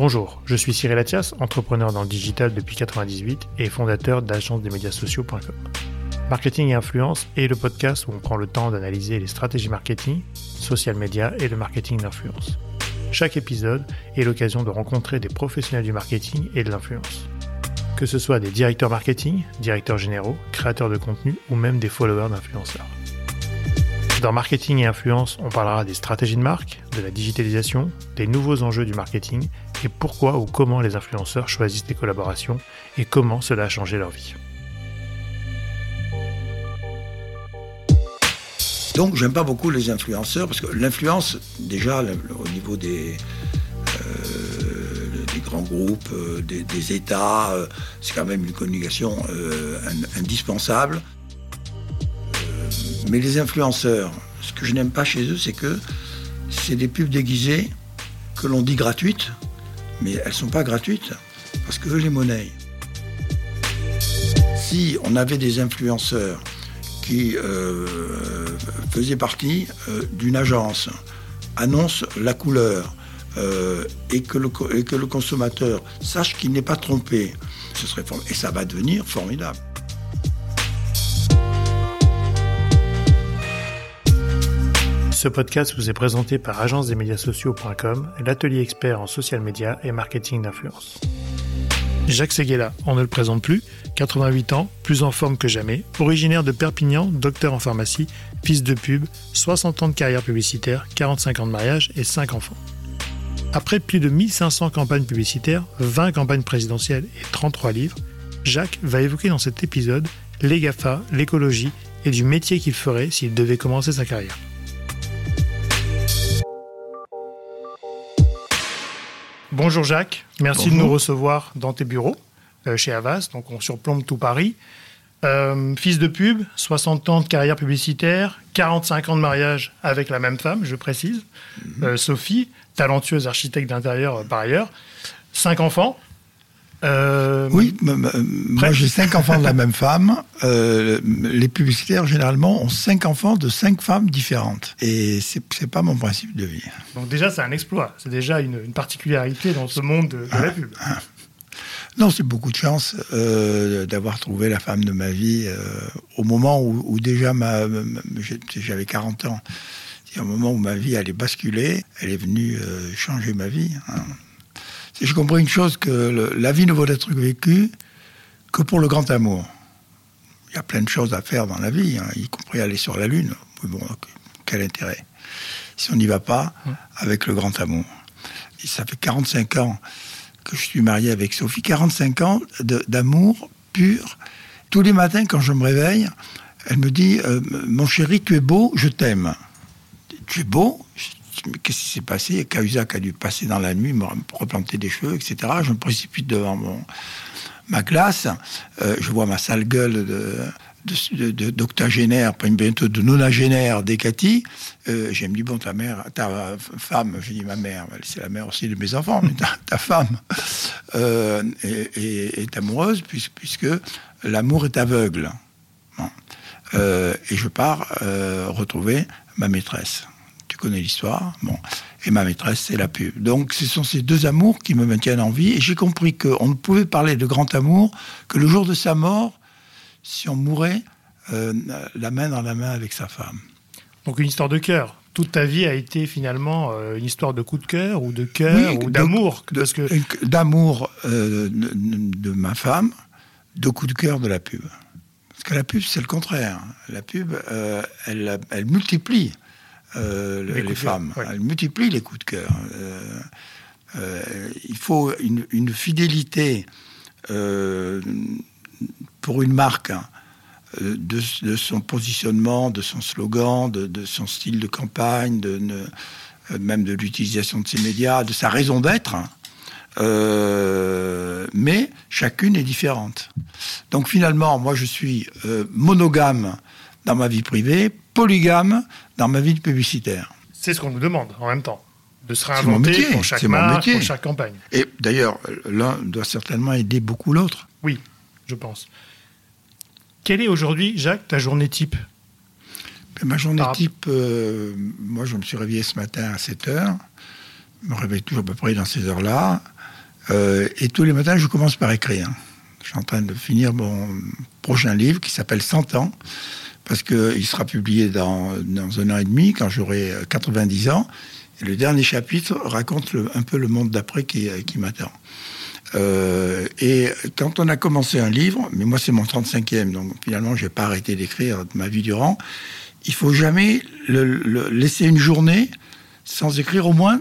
Bonjour, je suis Cyril Athias, entrepreneur dans le digital depuis 98 et fondateur d'agence des médias sociaux.com. Marketing et influence est le podcast où on prend le temps d'analyser les stratégies marketing, social media et le marketing d'influence. Chaque épisode est l'occasion de rencontrer des professionnels du marketing et de l'influence. Que ce soit des directeurs marketing, directeurs généraux, créateurs de contenu ou même des followers d'influenceurs. Dans Marketing et Influence, on parlera des stratégies de marque, de la digitalisation, des nouveaux enjeux du marketing et pourquoi ou comment les influenceurs choisissent des collaborations et comment cela a changé leur vie. Donc j'aime pas beaucoup les influenceurs parce que l'influence, déjà au niveau des, euh, des grands groupes, euh, des, États, euh, c'est quand même une communication indispensable. mais les influenceurs, ce que je n'aime pas chez eux, c'est que c'est des pubs déguisées que l'on dit gratuites, mais elles ne sont pas gratuites parce que les monnaies. Si on avait des influenceurs qui euh, faisait partie euh, d'une agence, annonce la couleur euh, et, que le, consommateur sache qu'il n'est pas trompé, ce et ça va devenir formidable. Ce podcast vous est présenté par agence des l'atelier expert en social media et marketing d'influence. Jacques Seguela, on ne le présente plus, 88 ans, plus en forme que jamais, originaire de Perpignan, docteur en pharmacie, fils de pub, 60 ans de carrière publicitaire, 45 ans de mariage et 5 enfants. Après plus de 1500 campagnes publicitaires, 20 campagnes présidentielles et 33 livres, Jacques va évoquer dans cet épisode les GAFA, l'écologie et du métier qu'il ferait s'il devait commencer sa carrière. Bonjour Jacques, merci de nous recevoir dans tes bureaux euh, chez Avas, donc on surplombe tout Paris. Euh, fils de pub, 60 ans de carrière publicitaire, 45 ans de mariage avec la même femme, je précise, mhm. euh, Sophie, talentueuse architecte d'intérieur par ailleurs, 5 enfants. Oui, moi j'ai 5 enfants de la même femme. les publicitaires généralement ont 5 enfants de 5 femmes différentes. Et c'est pas mon principe de vie. Donc déjà c'est un exploit, c'est déjà une, particularité dans ce monde de, de la pub. Ah, ah. Non, c'est beaucoup de chance euh, d'avoir trouvé la femme de ma vie euh, au moment où, déjà j'avais 40 ans. C'est un moment où ma vie allait basculer. Elle est venue euh, changer ma vie. Hein. J'ai compris une chose que la vie ne vaut être vécue que pour le grand amour. Il y a plein de choses à faire dans la vie, hein, y compris aller sur la lune. Bon, quel intérêt si on n'y va pas avec le grand amour. Et ça fait 45 ans que je suis marié avec Sophie, 45 ans d'amour pur. Tous les matins, quand je me réveille, elle me dit euh, Mon chéri, tu es beau, je t'aime. Tu es beau Qu'est-ce qui s'est passé? Cahuzac a dû passer dans la nuit, me replanter des cheveux, etc. Je me précipite devant mon, ma glace. Euh, je vois ma sale gueule de, d'octogénaire, bientôt de nonagénaire d'Ekati, euh, j'ai me dit, bon, ta mère, ta femme, je dis ma mère, c'est la mère aussi de mes enfants, mais ta, femme euh, est, amoureuse puisque, l'amour est aveugle. Euh, et je pars retrouver ma maîtresse. Connais l'histoire, bon. Et ma maîtresse, c'est la pub. Donc, ce sont ces deux amours qui me maintiennent en vie. Et j'ai compris qu'on ne pouvait parler de grand amour que le jour de sa mort, si on mourait euh, la main dans la main avec sa femme. Donc une histoire de cœur. Toute ta vie a été finalement euh, une histoire de coup de cœur ou de cœur ou d'amour. Que... D'amour euh, de, ma femme, de coup de cœur de la pub. Parce que la pub, c'est le contraire. La pub, elle, elle, multiplie les, femmes. Elle multiplie les coups de cœur. il faut une, une fidélité pour une marque hein, euh, de, son positionnement, de son slogan, de, son style de campagne, de, euh, même de l'utilisation de ses médias, de sa raison d'être. Hein. Euh, mais chacune est différente. Donc finalement, moi je suis monogame dans ma vie privée, polygame dans ma vie de publicitaire. C'est ce qu'on nous demande en même temps, de se réinventer pour chaque marque, pour chaque campagne. Et d'ailleurs, l'un doit certainement aider beaucoup l'autre. Oui, je pense. Quelle est aujourd'hui, Jacques, ta journée type? Ben, Ma journée type, euh, moi je me suis réveillé ce matin à 7 heures. Je me réveille toujours à peu près dans ces heures-là. et tous les matins, je commence par écrire. Je suis en train de finir mon prochain livre qui s'appelle 100 ans, parce qu'il sera publié dans, dans un an et demi, quand j'aurai 90 ans. Et le dernier chapitre raconte un peu le monde d'après qui, qui m'attend. Euh, et quand on a commencé un livre, mais moi c'est mon 35e, donc finalement je n'ai pas arrêté d'écrire ma vie durant, il faut jamais le, laisser une journée sans écrire au moins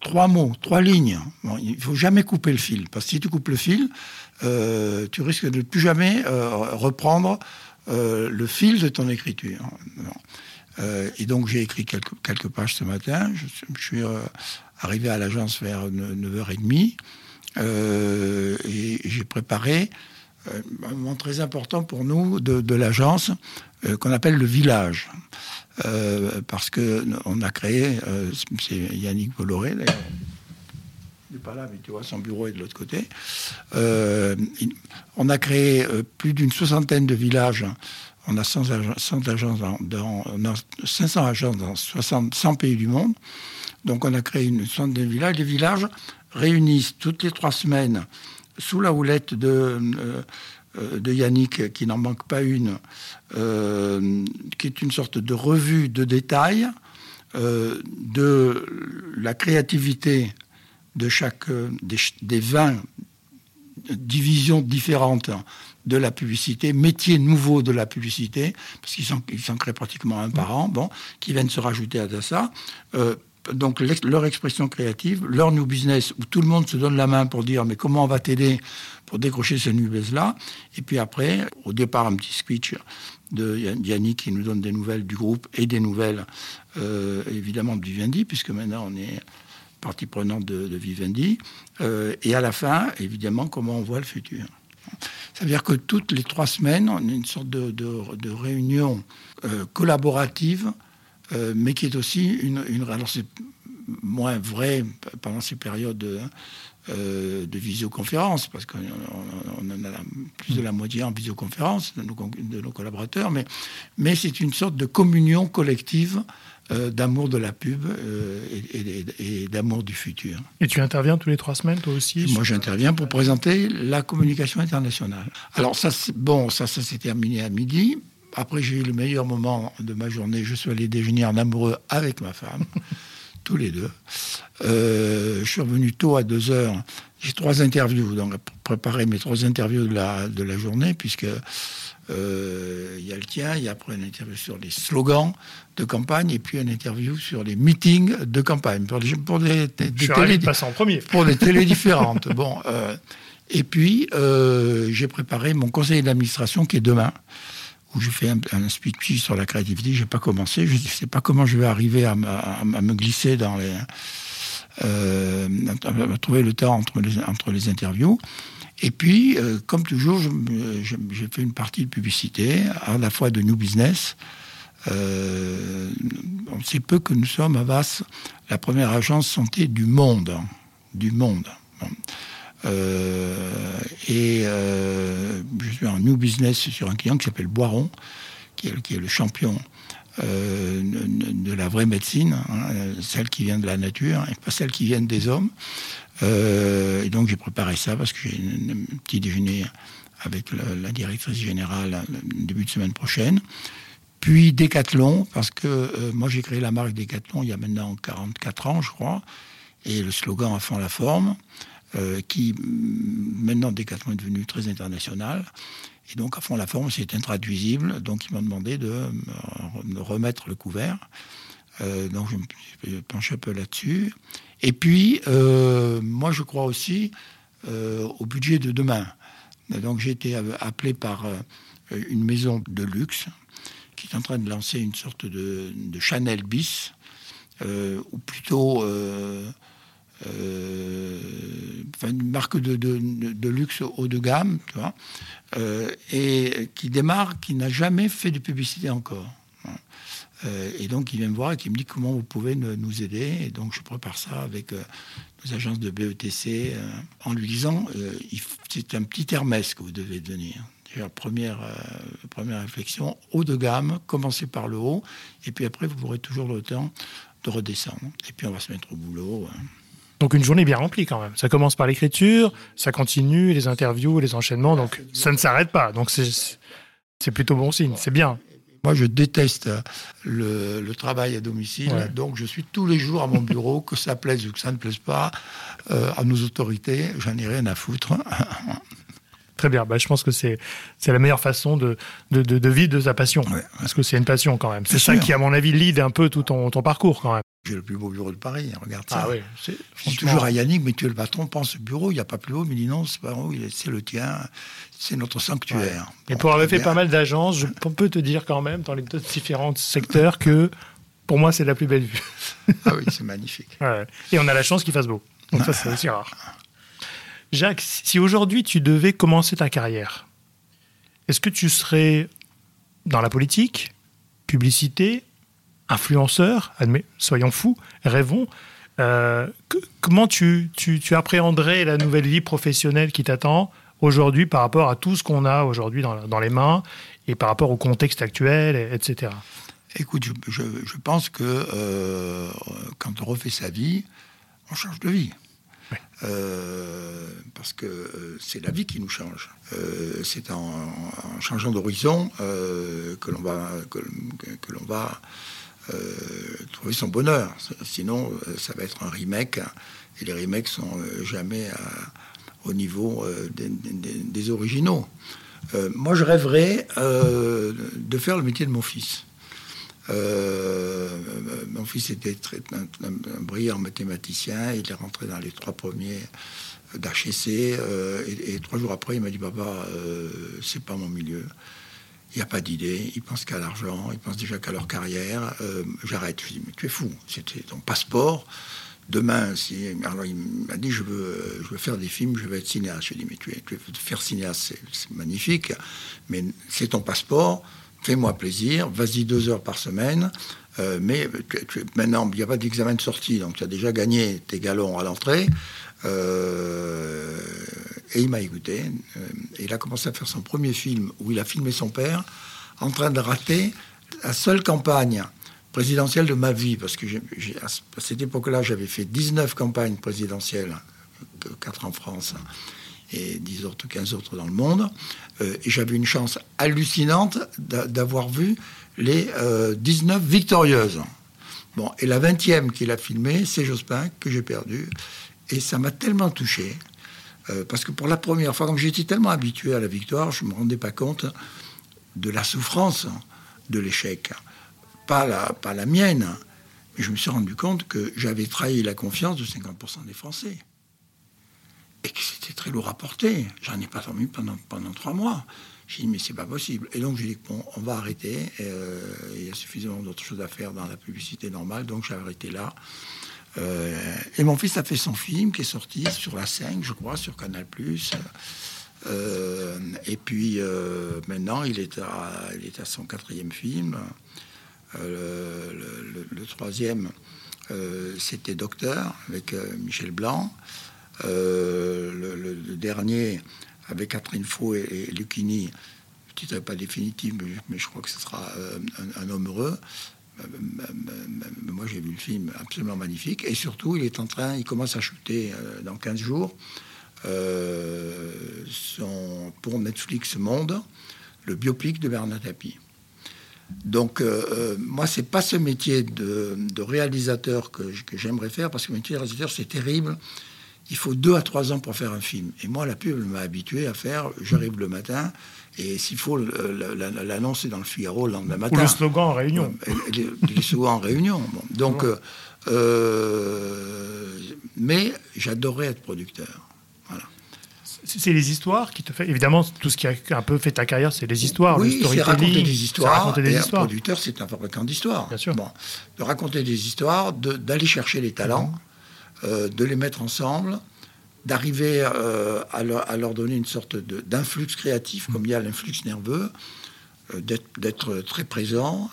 trois mots, trois lignes. Bon, il faut jamais couper le fil, parce que si tu coupes le fil, euh, tu risques de ne plus jamais euh, reprendre le fil de ton écriture. et donc j'ai écrit quelques, quelques, pages ce matin, je, suis arrivé à l'agence vers 9h30. Euh, et j'ai préparé euh, un moment très important pour nous de, l'agence euh, qu'on appelle le village. parce que on a créé, c'est Yannick Bolloré d'ailleurs, il n'est pas là, mais tu vois, son bureau est de l'autre côté. on a créé plus d'une soixantaine de villages. On a 100 agences, dans, 500 agences dans 60, 100 pays du monde. Donc on a créé une soixantaine de villages. Les villages réunissent toutes les trois semaines, sous la houlette de, euh, euh, de Yannick, qui n'en manque pas une, euh, qui est une sorte de revue de détails de la créativité de chaque des, 20 divisions différentes de la publicité, métiers nouveaux de la publicité, parce qu'ils s'en créent pratiquement un par an, bon, qui viennent se rajouter à ça donc leur expression créative, leur new business, où tout le monde se donne la main pour dire mais comment on va t'aider pour décrocher ce new business-là. Et puis après, au départ, un petit speech de Yannick qui nous donne des nouvelles du groupe et des nouvelles euh, évidemment de Vivendi, puisque maintenant on est partie prenante de, Vivendi. Euh, et à la fin, évidemment, comment on voit le futur. Ça veut dire que toutes les trois semaines, on a une sorte de, réunion euh, collaborative euh, mais qui est aussi une, une alors c'est moins vrai pendant ces périodes de, euh, de visioconférence, parce qu'on en a plus de la moitié en visioconférence de nos, de nos collaborateurs, mais, mais c'est une sorte de communion collective euh, d'amour de la pub et, d'amour du futur. Et tu interviens tous les trois semaines, toi aussi Moi, j'interviens pour présenter la communication internationale. Alors, ça, bon, ça, ça s'est terminé à midi. Après, j'ai eu le meilleur moment de ma journée. Je suis allé déjeuner en amoureux avec ma femme, tous les deux. Euh, je suis revenu tôt à 2 heures. J'ai trois interviews, donc préparer mes trois interviews de la, de la journée, puisque euh, il y a le tien, il y a après une interview sur les slogans de campagne, et puis une interview sur les meetings de campagne. Pour des, pour des, je en premier. Pour des télés différentes. bon, euh, et puis, j'ai préparé mon conseil d'administration qui est demain où je fais un, un speech sur la créativité. Je n'ai pas commencé. Je ne sais pas comment je vais arriver à, me glisser dans les. Euh, à, trouver le temps entre les, entre les interviews. Et puis, euh, comme toujours, j'ai fait une partie de publicité, à la fois de New Business. Euh, on sait peu que nous sommes à VAS la première agence santé du monde. Du monde. Et euh, je suis en new business sur un client qui s'appelle Boiron, qui est, le champion euh, de, la vraie médecine, hein, celle qui vient de la nature et pas celle qui vient des hommes. et donc j'ai préparé ça parce que j'ai un petit déjeuner avec la, directrice générale début de semaine prochaine. Puis Decathlon, parce que moi j'ai créé la marque Decathlon il y a maintenant 44 ans, je crois, et le slogan a fond la forme. Euh, qui maintenant Decathlon est devenu très international. Et donc, à fond, la forme, c'est intraduisible. Donc, ils m'ont demandé de me remettre le couvert. Euh, donc, je me penche un peu là-dessus. Et puis, euh, moi, je crois aussi au budget de demain. Donc, j'ai été appelé par une maison de luxe qui est en train de lancer une sorte de, de Chanel bis, ou plutôt euh, une marque de, luxe haut de gamme, tu vois, euh, et qui démarre, qui n'a jamais fait de publicité encore. Euh, et donc, il vient me voir et qui me dit comment vous pouvez nous aider? Et donc, je prépare ça avec nos agences de BETC en lui disant c'est un petit Hermès que vous devez devenir. Première, première réflexion, haut de gamme, commencez par le haut, et puis après, vous aurez toujours le temps de redescendre. Et puis, on va se mettre au boulot. Hein. Donc une journée bien remplie quand même. Ça commence par l'écriture, ça continue, les interviews, les enchaînements, donc ça ne s'arrête pas. Donc c'est plutôt bon signe, c'est bien. Moi, je déteste le, travail à domicile, donc je suis tous les jours à mon bureau, que ça plaise ou que ça ne plaise pas, euh, à nos autorités, j'en ai rien à foutre. Très bien. Bah, je pense que c'est la meilleure façon de, de, de, vivre de sa passion. Parce que c'est une passion quand même. C'est ça qui, à mon avis, lead un peu tout ton, ton parcours quand même. J'ai le plus beau bureau de Paris, regarde ça. Ah oui, je dis toujours à Yannick, mais tu es le patron, pense au bureau, il n'y a pas plus haut. Il me dit non, c'est pas haut, c'est le tien, c'est notre sanctuaire. Et pour avoir fait pas mal d'agences, je peux te dire quand même, dans les différents secteurs, que pour moi, c'est la plus belle vue. ah oui, c'est magnifique. Et on a la chance qu'il fasse beau. Donc ça, c'est aussi rare. Jacques, si aujourd'hui tu devais commencer ta carrière, est-ce que tu serais dans la politique, publicité, influenceur admet, Soyons fous, rêvons. Euh, comment tu, tu, appréhenderais la nouvelle vie professionnelle qui t'attend aujourd'hui par rapport à tout ce qu'on a aujourd'hui dans, les mains et par rapport au contexte actuel, etc. Écoute, je, je, pense que euh, quand on refait sa vie, on change de vie. Euh, parce que euh, c'est la vie qui nous change. Euh, c'est en, changeant d'horizon que l'on va, que, l'on va trouver son bonheur. Sinon, ça va être un remake, et les remakes sont jamais au niveau des, des, originaux. moi, je rêverais de faire le métier de mon fils. Euh, mon fils était très, un, brillant mathématicien. Il est rentré dans les trois premiers d'HEC. Euh, et, trois jours après, il m'a dit Papa, euh, c'est pas mon milieu. Il n'y a pas d'idée. Il pense qu'à l'argent. Il pense déjà qu'à leur carrière. J'arrête. Je lui dis Mais tu es fou. C'était ton passeport. Demain, si, alors il m'a dit je veux, je veux faire des films, je veux être cinéaste. Je lui ai dit mais tu, es, tu veux faire cinéaste, c'est magnifique, mais c'est ton passeport fais-moi plaisir, vas-y deux heures par semaine, euh, mais maintenant, il n'y a pas d'examen de sortie, donc tu as déjà gagné tes galons à l'entrée. Euh, et il m'a écouté. Euh, il a commencé à faire son premier film où il a filmé son père en train de rater la seule campagne présidentielle de ma vie, parce que à cette époque-là, j'avais fait 19 campagnes présidentielles, 4 en France et 10 autres, 15 autres dans le monde. Euh, et j'avais une chance hallucinante d'avoir vu les 19 euh, victorieuses. Bon, et la 20e qu'il a filmée, c'est Jospin, que j'ai perdu. Et ça m'a tellement touché. Euh, parce que pour la première fois, comme j'étais tellement habitué à la victoire, je ne me rendais pas compte de la souffrance de l'échec. Pas la, pas la mienne, mais je me suis rendu compte que j'avais trahi la confiance de 50% des Français que c'était très lourd à porter. J'en ai pas dormi pendant, pendant trois mois. J'ai dit, mais c'est pas possible. Et donc, j'ai dit, bon, on va arrêter. Euh, il y a suffisamment d'autres choses à faire dans la publicité normale. Donc, j'ai arrêté là. Euh, et mon fils a fait son film qui est sorti sur la 5, je crois, sur Canal. Euh, et puis, maintenant, il est, à, il est à son quatrième film. Le, troisième, c'était Docteur, avec Michel Blanc. Euh, le, dernier avec Catherine Faux et, et Lucchini, titre n'est pas définitif, mais, je crois que ce sera euh, un, homme heureux. Euh, moi, j'ai vu le film absolument magnifique. Et surtout, il est en train, il commence à shooter dans 15 jours son, pour Netflix Monde, le biopic de Bernard Tapie. Donc, moi, c'est pas ce métier de, réalisateur que, que j'aimerais faire, parce que le métier de réalisateur, c'est terrible il faut deux à trois ans pour faire un film. Et moi, la pub m'a habitué à faire, j'arrive le matin, et s'il faut l'annoncer dans le Figaro le lendemain matin. Ou le slogan en réunion. Euh, les, slogans en réunion. Donc, euh, euh, mais j'adorais être producteur. Voilà. C'est les histoires qui te fait. Évidemment, tout ce qui a un peu fait ta carrière, c'est les histoires. Oui, c'est raconter des histoires. Raconter des et histoires. Un producteur, c'est un fabricant d'histoires. Bien sûr. Bon, de raconter des histoires, d'aller chercher les talents. Mhm. Euh, de les mettre ensemble, d'arriver euh, à, leur, donner une sorte d'influx créatif, comme il y a l'influx nerveux, euh, d'être très présent.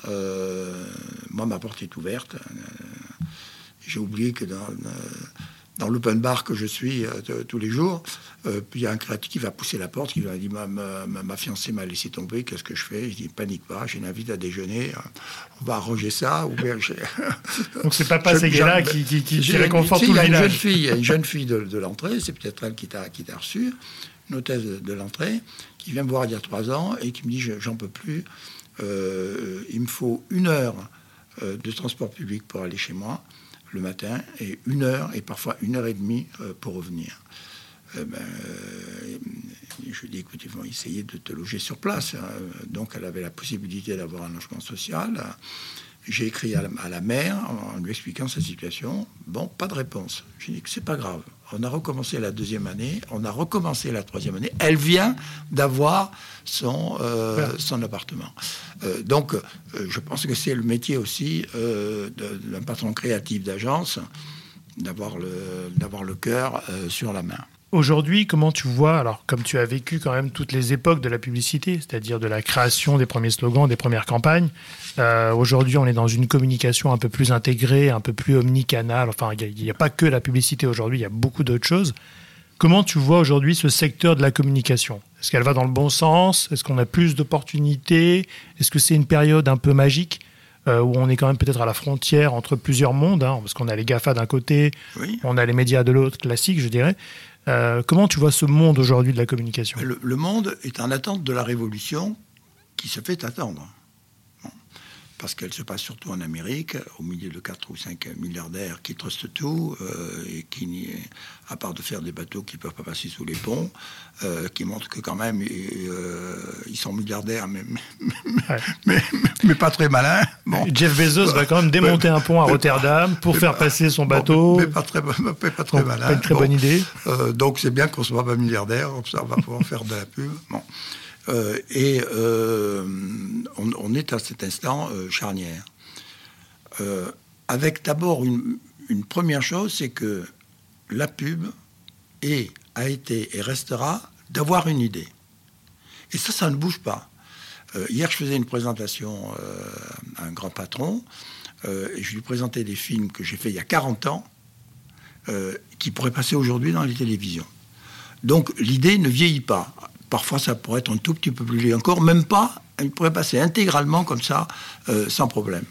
moi, ma porte est ouverte. J'ai oublié que dans, dans l'open bar que je suis tous les jours, puis il y a un créatif qui va pousser la porte, qui va dire ma, ma, fiancée m'a laissé tomber, qu'est-ce que je fais? Je dis panique pas, j'ai une invite à déjeuner, on va arranger ça. Ou bien Donc c'est Papa Seguela qui, qui, qui, réconforte tout le village. Une jeune fille, une jeune fille de, l'entrée, c'est peut-être elle qui t'a reçu, une hôtesse de, l'entrée, qui vient me voir il y a trois ans et qui me dit j'en peux plus, il me faut une heure de transport public pour aller chez moi le matin et une heure et parfois une heure et demie euh, pour revenir. Euh, ben, je lui dis, écoute, ils vont essayer de te loger sur place. Hein. Donc, elle avait la possibilité d'avoir un logement social. J'ai écrit à la, mère en lui expliquant sa situation. Bon, pas de réponse. J'ai dit que c'est pas grave. On a recommencé la deuxième année, on a recommencé la troisième année. Elle vient d'avoir son, euh, son appartement. Euh, donc, euh, je pense que c'est le métier aussi d'un patron créatif d'agence d'avoir le, d'avoir le cœur sur la main. Aujourd'hui, comment tu vois, alors comme tu as vécu quand même toutes les époques de la publicité, c'est-à-dire de la création des premiers slogans, des premières campagnes, euh, aujourd'hui on est dans une communication un peu plus intégrée, un peu plus omnicanale, enfin il n'y a, pas que la publicité aujourd'hui, il y a beaucoup d'autres choses. Comment tu vois aujourd'hui ce secteur de la communication? Est-ce qu'elle va dans le bon sens? Est-ce qu'on a plus d'opportunités? Est-ce que c'est une période un peu magique euh, où on est quand même peut-être à la frontière entre plusieurs mondes, hein, parce qu'on a les GAFA d'un côté, on a les médias de l'autre, classiques je dirais. Euh, comment tu vois ce monde aujourd'hui de la communication? Le, monde est en attente de la révolution qui se fait attendre parce qu'elle se passe surtout en Amérique, au milieu de 4 ou 5 milliardaires qui trustent tout, euh, et qui, à part de faire des bateaux qui ne peuvent pas passer sous les ponts, euh, qui montrent que quand même, euh, ils sont milliardaires, mais, mais, pas très malins. Bon. Jeff Bezos va quand même démonter un pont à Rotterdam pour faire passer son bateau. mais pas très, pas très malin. Pas une très bonne idée. donc c'est bien qu'on ne soit pas milliardaire, ça va pouvoir faire de la pub. Bon. Euh, et euh, on, est à cet instant euh, charnière. avec d'abord une, première chose, c'est que la pub est, a été et restera d'avoir une idée. Et ça, ça ne bouge pas. hier, je faisais une présentation à un grand patron, et je lui présentais des films que j'ai fait il y a 40 ans, qui pourraient passer aujourd'hui dans les télévisions. Donc l'idée ne vieillit pas. Parfois, ça pourrait être un tout petit peu plus léger encore, même pas. Elle pourrait passer intégralement comme ça, euh, sans problème.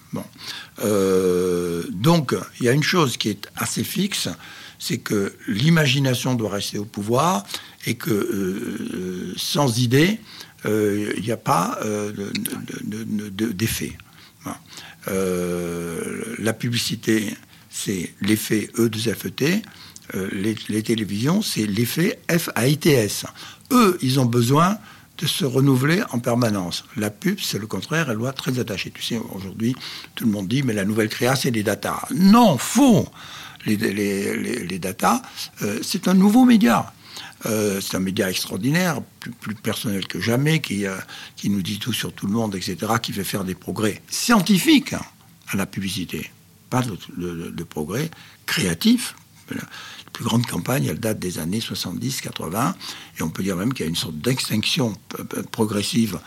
Euh, donc, il y a une chose qui est assez fixe, c'est que l'imagination doit rester au pouvoir et que euh, sans idée, il n'y a pas d'effet. la publicité, c'est l'effet E2FET. Les, les, télévisions, c'est l'effet FAITS eux, ils ont besoin de se renouveler en permanence. La pub, c'est le contraire, elle doit très attachée. Tu sais, aujourd'hui, tout le monde dit, mais la nouvelle créa, c'est des data. Non, faux Les, les, data, euh, c'est un nouveau média. Euh, c'est un média extraordinaire, plus, personnel que jamais, qui, euh, qui nous dit tout sur tout le monde, etc., qui fait faire des progrès scientifiques à la publicité, pas de progrès créatifs plus grande campagne, elle date des années 70-80, et on peut dire même qu'il y a une sorte d'extinction progressive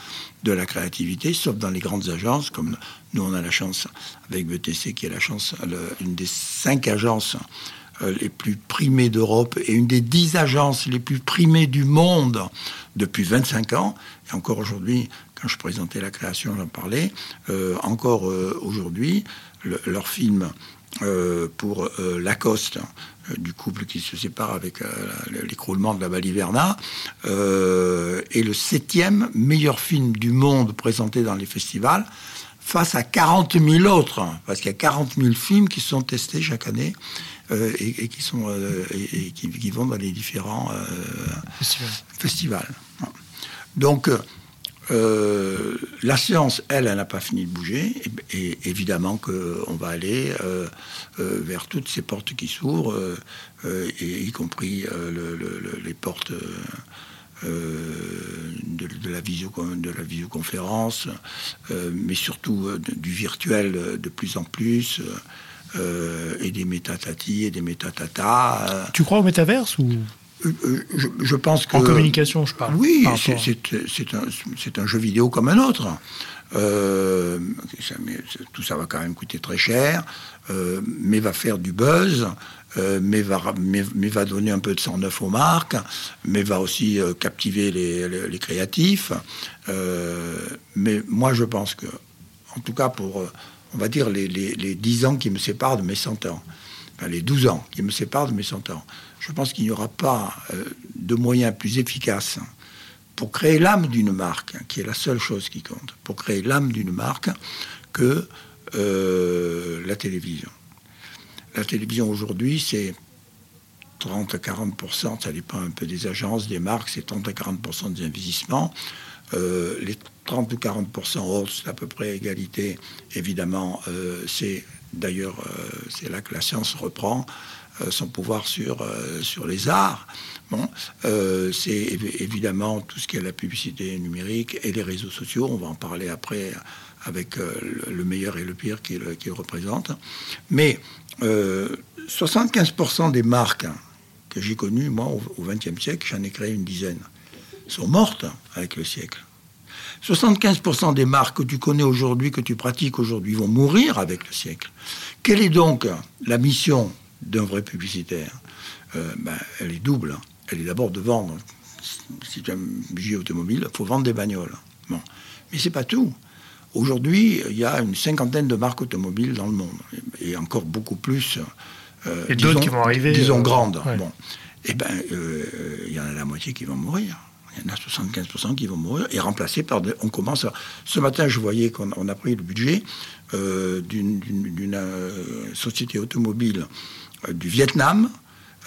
de la créativité, sauf dans les grandes agences, comme nous on a la chance, avec BTC, qui est la chance, une des cinq agences euh, les plus primées d'Europe et une des dix agences les plus primées du monde depuis 25 ans. Et encore aujourd'hui, quand je présentais la création, j'en parlais, euh, encore euh, aujourd'hui, leur film pour Lacoste, euh, du couple qui se sépare avec euh, l'écroulement de la Baliverna, euh, est le septième meilleur film du monde présenté dans les festivals, face à 40 000 autres, parce qu'il y a 40 000 films qui sont testés chaque année et, qui sont et, qui, vont dans les différents festivals. Donc euh, la science, elle, elle n'a pas fini de bouger. Et, évidemment qu'on va aller euh, euh, vers toutes ces portes qui s'ouvrent, y compris les portes de, la visioconférence, mais surtout du virtuel de plus en plus. et des métatatis et des métatatas. Tu crois au métaverse ou? Euh, euh, je, pense que... En communication, je parle. Oui, c'est un, un, jeu vidéo comme un autre. Euh, tout ça va quand même coûter très cher, mais va faire du buzz, mais, va, mais, va donner un peu de sang neuf aux marques, mais va aussi captiver les, créatifs. mais moi, je pense que, en tout cas pour, on va dire, les, les, 10 ans qui me séparent de mes 100 ans, enfin les 12 ans qui me séparent de mes 100 ans, je pense qu'il n'y aura pas de moyens plus efficaces pour créer l'âme d'une marque, qui est la seule chose qui compte, pour créer l'âme d'une marque, que euh, la télévision. La télévision aujourd'hui, c'est 30 à 40% ça dépend un peu des agences, des marques, c'est 30 à 40% des investissements. Euh, les 30 ou 40 autres, c'est à peu près égalité. Évidemment, euh, c'est d'ailleurs, c'est là que la science reprend son pouvoir sur, sur les arts. Bon, c'est évidemment tout ce qui est la publicité numérique et les réseaux sociaux. On va en parler après avec euh, le meilleur et le pire qu'il représente. Mais 75% euh, des marques que j'ai connues, moi, au XXe siècle, j'en ai créé une dizaine, sont mortes avec le siècle. 75% des marques que tu connais aujourd'hui, que tu pratiques aujourd'hui, vont mourir avec le siècle. Quelle est donc la mission d'un vrai publicitaire? Euh, ben, Elle est double. Elle est d'abord de vendre. Si tu as un budget automobile, il faut vendre des bagnoles. Bon. Mais c'est pas tout. Aujourd'hui, il y a une cinquantaine de marques automobiles dans le monde, et encore beaucoup plus. Euh, et d'autres qui vont arriver. Disons euh, grandes. Bon. Eh bien, euh, il y en a la moitié qui vont mourir. Il y en a 75% qui vont mourir et remplacés par. on commence Ce matin, je voyais qu'on a pris le budget d'une société automobile du Vietnam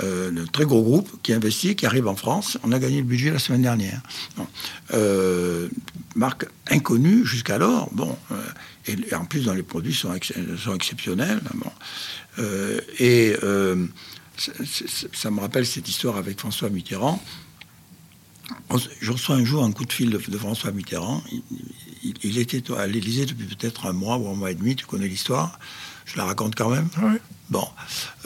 euh, un très gros groupe qui investit, qui arrive en France. On a gagné le budget la semaine dernière. Euh, marque inconnue jusqu'alors. Bon, euh, et, en plus, dans les produits sont, sont exceptionnels. Bon. et ça, me rappelle cette histoire avec François Mitterrand. Je reçois un jour un coup de fil de, François Mitterrand. Il, était à l'Élysée depuis peut-être un mois ou un mois et demi. Tu connais l'histoire. Je la raconte quand même. Oui. Bon,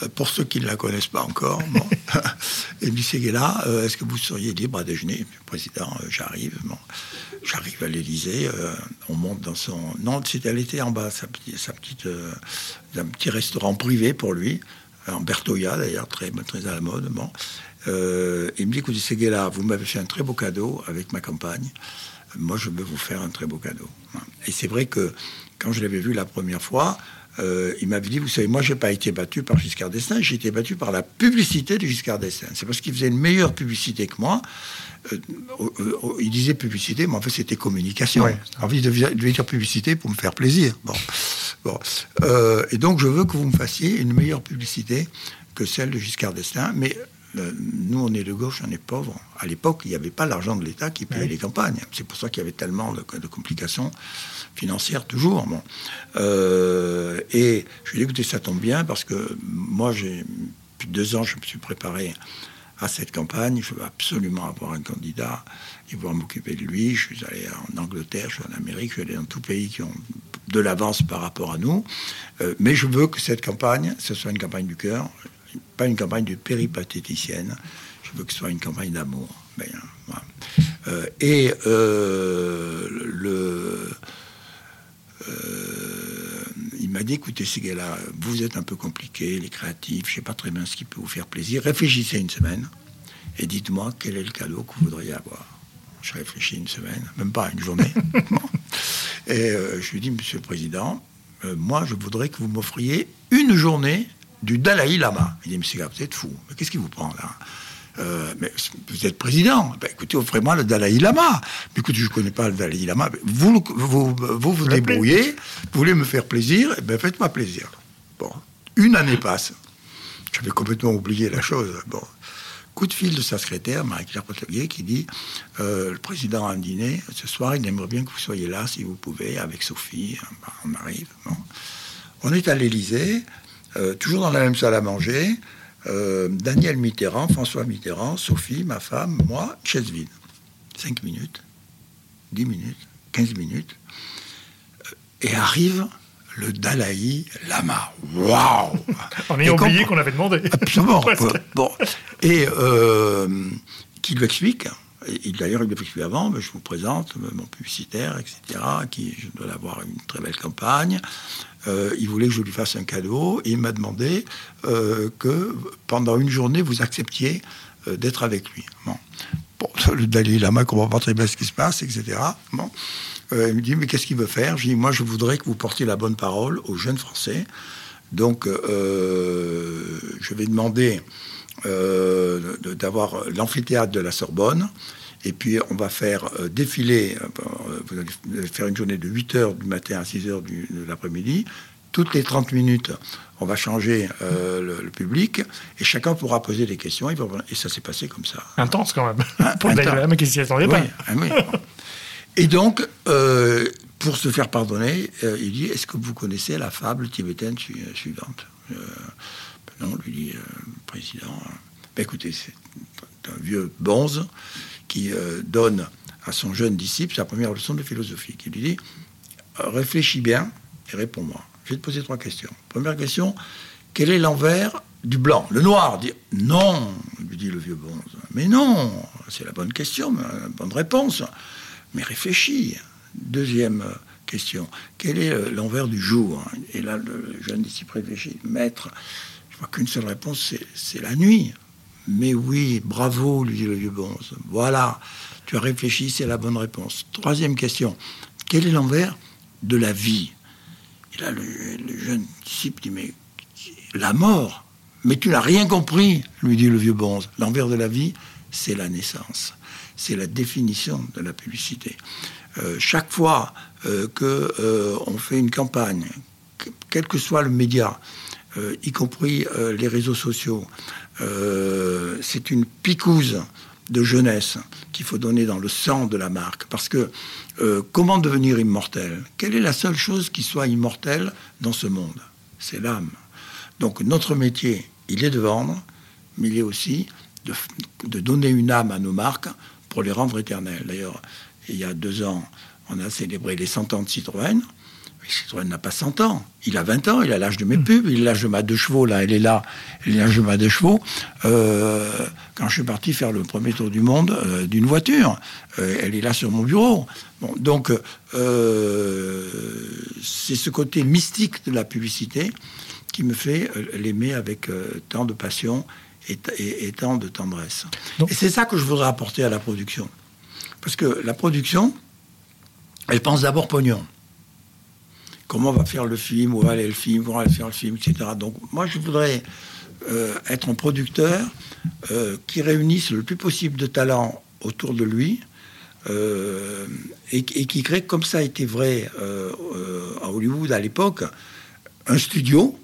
euh, pour ceux qui ne la connaissent pas encore, bon. et Seguela, euh, est-ce que vous seriez libre à déjeuner Président, euh, j'arrive. Bon. J'arrive à l'Élysée, on monte dans son... Non, elle était en bas, sa, petite, sa petite, un petit restaurant privé pour lui, en Bertoya d'ailleurs, très, très à la mode. Bon. il me dit, écoutez, Seguela, vous m'avez fait un très beau cadeau avec ma campagne. Moi, je veux vous faire un très beau cadeau. Et c'est vrai que quand je l'avais vu la première fois, euh, il m'avait dit, vous savez, moi, je n'ai pas été battu par Giscard d'Estaing, j'ai été battu par la publicité de Giscard d'Estaing. C'est parce qu'il faisait une meilleure publicité que moi. Euh, euh, il disait publicité, mais en fait, c'était communication. J'ai envie de, dire publicité pour me faire plaisir. Bon. Bon. et donc, je veux que vous me fassiez une meilleure publicité que celle de Giscard d'Estaing. Mais nous, on est de gauche, on est pauvre. À l'époque, il n'y avait pas l'argent de l'État qui payait les campagnes. C'est pour ça qu'il y avait tellement de, de complications financières toujours. Bon. Euh, et je lui ai dit, écoutez, ça tombe bien parce que moi, j'ai depuis deux ans, je me suis préparé à cette campagne. Je veux absolument avoir un candidat et pouvoir m'occuper de lui. Je suis allé en Angleterre, je suis en Amérique, je suis allé dans tous pays qui ont de l'avance par rapport à nous. Euh, mais je veux que cette campagne, ce soit une campagne du cœur pas une campagne de péripatéticienne. Je veux que ce soit une campagne d'amour. Ben, euh, et euh, il m'a dit écoutez, gars-là, vous êtes un peu compliqués, les créatifs, je ne sais pas très bien ce qui peut vous faire plaisir. Réfléchissez une semaine et dites-moi quel est le cadeau que vous voudriez avoir. Je réfléchis une semaine, même pas une journée. et je lui dis monsieur le Président, moi, je voudrais que vous m'offriez une journée du Dalai Lama. Il dit, monsieur, vous êtes fou. Mais qu'est-ce qui vous prend là? Euh, mais vous êtes président. Ben, écoutez, offrez-moi le Dalai Lama. Mais écoutez, je ne connais pas le Dalai Lama. Vous vous, vous, vous débrouillez, vous voulez me faire plaisir, eh ben faites-moi plaisir. Bon, une année passe. J'avais complètement oublié la chose. Bon, coup de fil de sa secrétaire, Marie-Claire Potelier, qui dit euh, Le président a un dîner ce soir, il aimerait bien que vous soyez là, si vous pouvez, avec Sophie. On arrive. On est à l'Élysée. Euh, toujours dans la même salle à manger, euh, Daniel Mitterrand, François Mitterrand, Sophie, ma femme, moi, chaise vide. 5 minutes, 10 minutes, 15 minutes. Et arrive le Dalai Lama. Waouh On a oublié qu'on avait demandé. Absolument. bon. Et qui lui explique, d'ailleurs il lui expliqué avant, je vous présente mon publicitaire, etc., qui je dois avoir une très belle campagne. il voulait que je lui fasse un cadeau et il m'a demandé que pendant une journée, vous acceptiez d'être avec lui. Bon. le Dalai Lama comprend pas très bien ce qui se passe, etc. Bon. Il me dit, mais qu'est-ce qu'il veut faire? Je dis, moi, je voudrais que vous portiez la bonne parole aux jeunes Français. Donc, je vais demander d'avoir l'amphithéâtre de la Sorbonne et puis, on va faire euh, défiler, euh, vous allez faire une journée de 8 h du matin à 6 h de l'après-midi. Toutes les 30 minutes, on va changer euh, le, public et chacun pourra poser des questions. Et, ça s'est passé comme ça. Intense quand même. Hein, pour mais qui s'y attendait pas. Ah et donc, pour se faire pardonner, il dit Est-ce que vous connaissez la fable tibétaine suivante Non, lui dit le président. Ben, écoutez, c'est un vieux bonze qui euh, donne à son jeune disciple sa première leçon de philosophie, qui lui dit Réfléchis bien et réponds-moi. Je vais te poser trois questions. Première question quel est l'envers du blanc? Le noir dit Non, lui dit le vieux bonze. Mais non, c'est la bonne question, la bonne réponse. Mais réfléchis. Deuxième question quel est l'envers du jour? Et là, le jeune disciple réfléchit Maître, je vois qu'une seule réponse, c'est la nuit. Mais oui, bravo, lui dit le vieux bonze. Voilà, tu as réfléchi, c'est la bonne réponse. Troisième question. Quel est l'envers de la vie? Et là, le, jeune disciple dit, mais la mort Mais tu n'as rien compris, lui dit le vieux bonze. L'envers de la vie, c'est la naissance. C'est la définition de la publicité. Euh, chaque fois euh, que euh, fait une campagne, quel que soit le média, y compris les réseaux sociaux, euh, c'est une picouse de jeunesse qu'il faut donner dans le sang de la marque. Parce que euh, comment devenir immortel? Quelle est la seule chose qui soit immortelle dans ce monde? C'est l'âme. Donc notre métier, il est de vendre, mais il est aussi de, donner une âme à nos marques pour les rendre éternelles. D'ailleurs, il y a deux ans, on a célébré les 100 ans de Citroën. Citroën n'a pas 100 ans. Il a 20 ans, il a l'âge de mes hmm. pubs, il a l'âge de ma deux chevaux, là, elle est là, il a l'âge de ma deux chevaux. Euh, quand je suis parti faire le premier tour du monde euh, d'une voiture, euh, elle est là sur mon bureau. Bon, donc, c'est ce côté mystique de la publicité qui me fait l'aimer avec tant de passion et, tant de tendresse. Et c'est ça que je voudrais apporter à la production. Parce que la production, elle pense d'abord pognon comment on va faire le film, où va aller le film, comment va faire le film, etc. Donc moi, je voudrais euh, être un producteur euh, qui réunisse le plus possible de talents autour de lui euh, et, qui crée, comme ça a été vrai à Hollywood à l'époque, un studio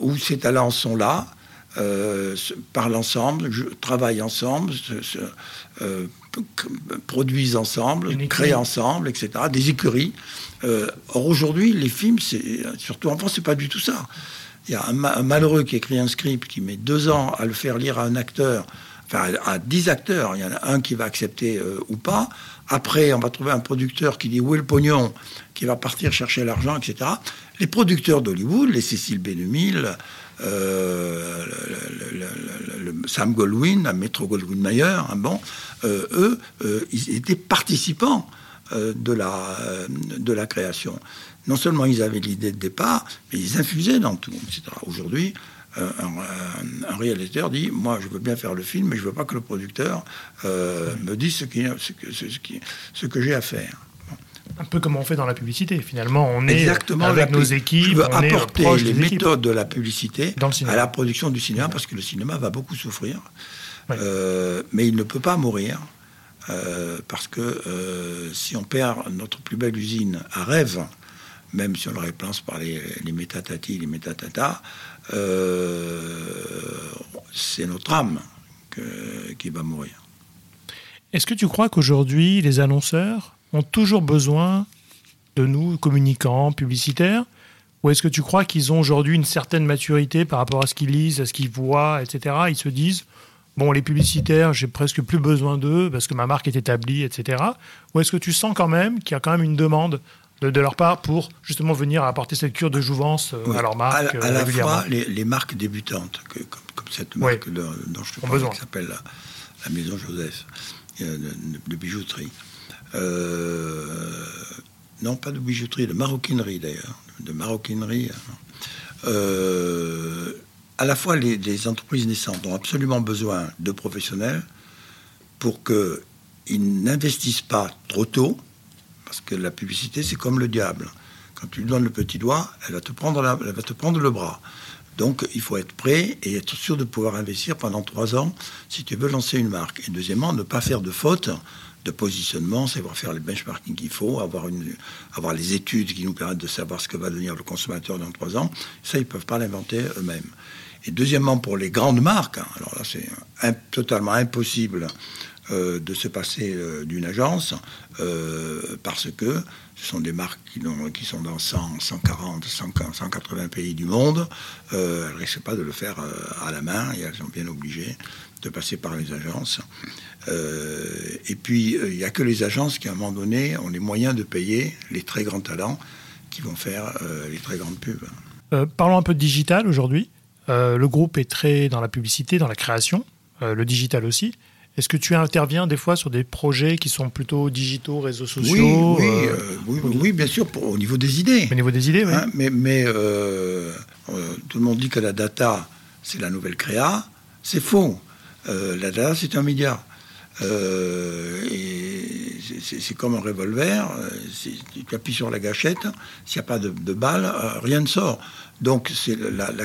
où ces talents sont là, parlent ensemble, travaillent ensemble, se, produisent ensemble, créent ensemble, etc. Des écuries. Euh, or aujourd'hui, les films, surtout en France, c'est pas du tout ça. Il y a un, malheureux qui écrit un script qui met deux ans à le faire lire à un acteur, enfin à, dix acteurs. Il y en a un qui va accepter euh, ou pas. Après, on va trouver un producteur qui dit où est le pognon, qui va partir chercher l'argent, etc. Les producteurs d'Hollywood, les Cécile B. Euh, Sam Goldwyn, Metro Goldwyn Mayer, hein, bon, euh, eux, euh, ils étaient participants de, la, de la création. Non seulement ils avaient l'idée de départ, mais ils infusaient dans tout, etc. Aujourd'hui, un, réalisateur dit Moi, je veux bien faire le film, mais je veux pas que le producteur me dise ce que j'ai à faire un peu comme on fait dans la publicité. Finalement, on est Exactement, avec nos équipes, on apporter les méthodes de la publicité à la production du cinéma, parce que le cinéma va beaucoup souffrir, euh, mais il ne peut pas mourir. Euh, parce que euh, si on perd notre plus belle usine à rêve, même si on le replace par les, les métatati, les métatata, c'est notre âme qui va mourir. Est-ce que tu crois qu'aujourd'hui, les annonceurs ont toujours besoin de nous, communicants, publicitaires Ou est-ce que tu crois qu'ils ont aujourd'hui une certaine maturité par rapport à ce qu'ils lisent, à ce qu'ils voient, etc. Ils se disent, bon, les publicitaires, j'ai presque plus besoin d'eux parce que ma marque est établie, etc. Ou est-ce que tu sens quand même qu'il y a quand même une demande de, leur part pour justement venir apporter cette cure de jouvence euh, à leur marque À, la, fois, les, marques débutantes, comme, cette marque dont je te parle, qui s'appelle la, Maison Joseph, euh, de bijouterie. Euh, non, pas de bijouterie, de maroquinerie d'ailleurs, de maroquinerie. Euh, à la fois, les, entreprises naissantes ont absolument besoin de professionnels pour qu'ils n'investissent pas trop tôt, parce que la publicité, c'est comme le diable. Quand tu lui donnes le petit doigt, elle va te prendre, elle va te prendre le bras. Donc, il faut être prêt et être sûr de pouvoir investir pendant trois ans si tu veux lancer une marque. Et deuxièmement, ne pas faire de fautes de positionnement, savoir faire les benchmarking qu'il faut, avoir, une, les études qui nous permettent de savoir ce que va devenir le consommateur dans trois ans. Ça, ils ne peuvent pas l'inventer eux-mêmes. Et deuxièmement, pour les grandes marques, hein, alors là, c'est totalement impossible euh, de se passer euh, d'une agence euh, parce que ce sont des marques qui, qui sont dans 100, 140, 180 pays du monde. elles ne risquent pas de le faire à la main et elles sont bien obligées de passer par les agences. Euh, et puis, euh, il n'y a que les agences qui, à un moment donné, ont les moyens de payer les très grands talents qui vont faire euh, les très grandes pubs. parlons un peu de digital aujourd'hui. le groupe est très dans la publicité, dans la création, le digital aussi. Est-ce que tu interviens des fois sur des projets qui sont plutôt digitaux, réseaux sociaux Oui, oui, oui, bien sûr, au niveau des idées. Au niveau des idées, oui. Hein, mais, mais tout le monde dit que la data, c'est la nouvelle créa. C'est faux. La data, c'est un média. Euh, c'est comme un revolver. Euh, tu appuies sur la gâchette, s'il n'y a pas de, balle, euh, rien ne sort. Donc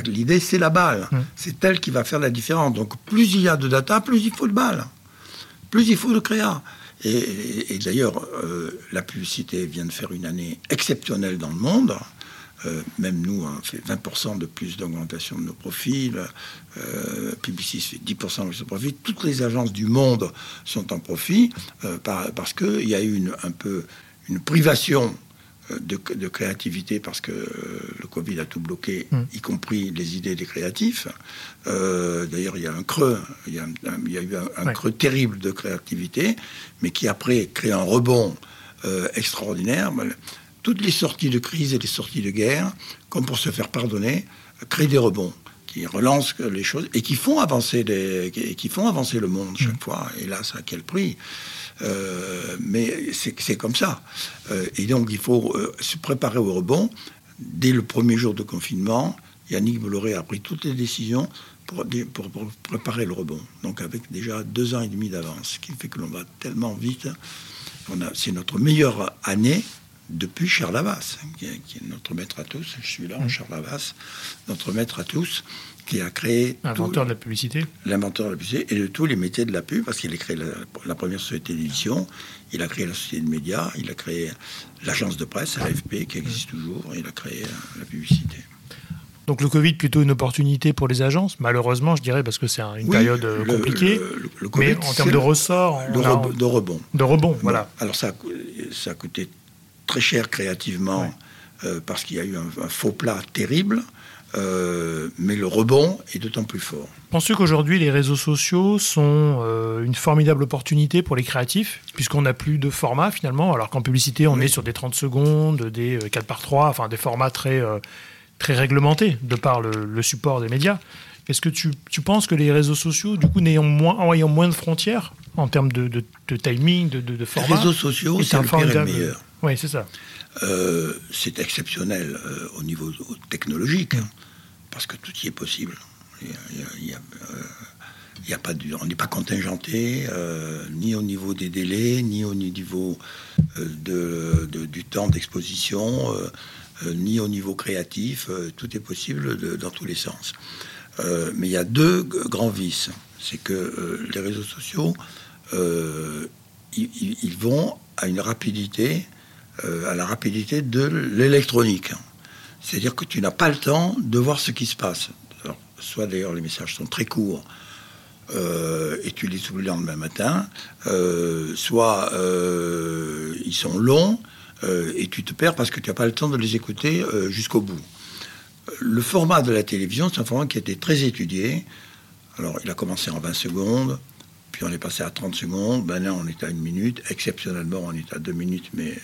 l'idée, c'est la balle. Mmh. C'est elle qui va faire la différence. Donc plus il y a de data, plus il faut de balles. Plus il faut de créa. Et, d'ailleurs, la publicité vient de faire une année exceptionnelle dans le monde. Euh, même nous, on fait 20% de plus d'augmentation de nos profils. Euh, Publicis fait 10% de plus de profit. Toutes les agences du monde sont en profit euh, parce qu'il y a eu une, un peu une privation euh, de, créativité parce que le Covid a tout bloqué, mm. y compris les idées des créatifs. D'ailleurs, il y a un creux, il y a, eu un, creux terrible de créativité, mais qui après crée un rebond extraordinaire toutes les sorties de crise et les sorties de guerre, comme pour se faire pardonner, créent des rebonds qui relancent les choses et qui font avancer, les, qui font avancer le monde chaque fois. Et là, à quel prix? Euh, Mais c'est comme ça. Euh, et donc, il faut euh, se préparer au rebond. Dès le premier jour de confinement, Yannick Bolloré a pris toutes les décisions pour, pour, pour préparer le rebond. Donc, avec déjà deux ans et demi d'avance, ce qui fait que l'on va tellement vite. C'est notre meilleure année depuis Charles Havas, qui est, notre maître à tous. Je suis là, mmh. Charles Havas, notre maître à tous, qui a créé. L'inventeur de la publicité. L'inventeur de la publicité et de tous les métiers de la pub, parce qu'il a créé la, première société d'édition, il a créé la société de médias, il a créé l'agence de presse, l'AFP, qui existe toujours, et il a créé euh, la publicité. Donc le Covid plutôt une opportunité pour les agences, malheureusement je dirais parce que c'est une période euh, compliquée. mais en termes de ressort, de, de, rebond. De rebond, voilà. Alors ça, ça a coûté très cher créativement euh, parce qu'il y a eu un, faux plat terrible. Euh, mais le rebond est d'autant plus fort. Penses-tu qu'aujourd'hui les réseaux sociaux sont euh, une formidable opportunité pour les créatifs, puisqu'on n'a plus de format finalement, alors qu'en publicité on est sur des 30 secondes, des 4 par 3, enfin des formats très, très réglementés de par le, support des médias. Est-ce que tu, tu, penses que les réseaux sociaux, du coup, n'ayant moins, en ayant moins de frontières en termes de, de, timing, de, de, format, les réseaux sociaux, c'est le pire et le meilleur. Oui, c'est ça. Euh, c'est exceptionnel euh, au niveau technologique, hein, parce que tout y est possible. Il y a, pas on n'est pas contingenté, euh, ni au niveau des délais, ni au niveau de, du temps d'exposition, ni au niveau créatif. tout est possible dans tous les sens. mais il y a deux grands vices. C'est que les réseaux sociaux, ils, vont à une rapidité euh, à la rapidité de l'électronique. C'est-à-dire que tu n'as pas le temps de voir ce qui se passe. soit d'ailleurs les messages sont très courts euh, et tu les oublies le lendemain matin, euh, soit ils sont longs et tu te perds parce que tu n'as pas le temps de les écouter jusqu'au bout. Le format de la télévision, c'est un format qui a été très étudié. Alors, il a commencé en 20 secondes, puis on est passé à 30 secondes, maintenant on est à une minute, exceptionnellement on est à deux minutes, mais,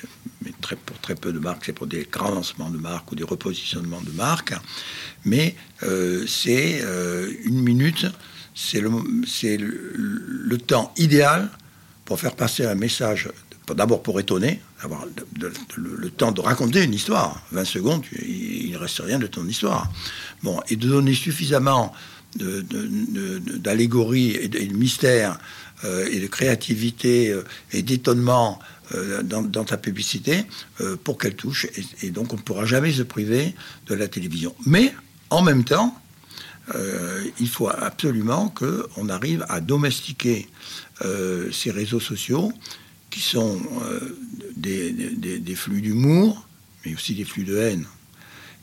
mais très, pour très peu de marques, c'est pour des grands lancements de marques ou des repositionnements de marques. Mais euh, c'est euh, une minute, c'est le, le, le, temps idéal pour faire passer un message D'abord pour étonner, avoir le, temps de raconter une histoire. 20 secondes, il ne reste rien de ton histoire. Bon, et de donner suffisamment d'allégorie et, de mystère euh, et de créativité euh, et d'étonnement euh, dans, ta publicité pour qu'elle touche. Et, donc on ne pourra jamais se priver de la télévision. Mais en même temps, il faut absolument qu'on arrive à domestiquer ces réseaux sociaux qui sont des, des flux d'humour, mais aussi des flux de haine.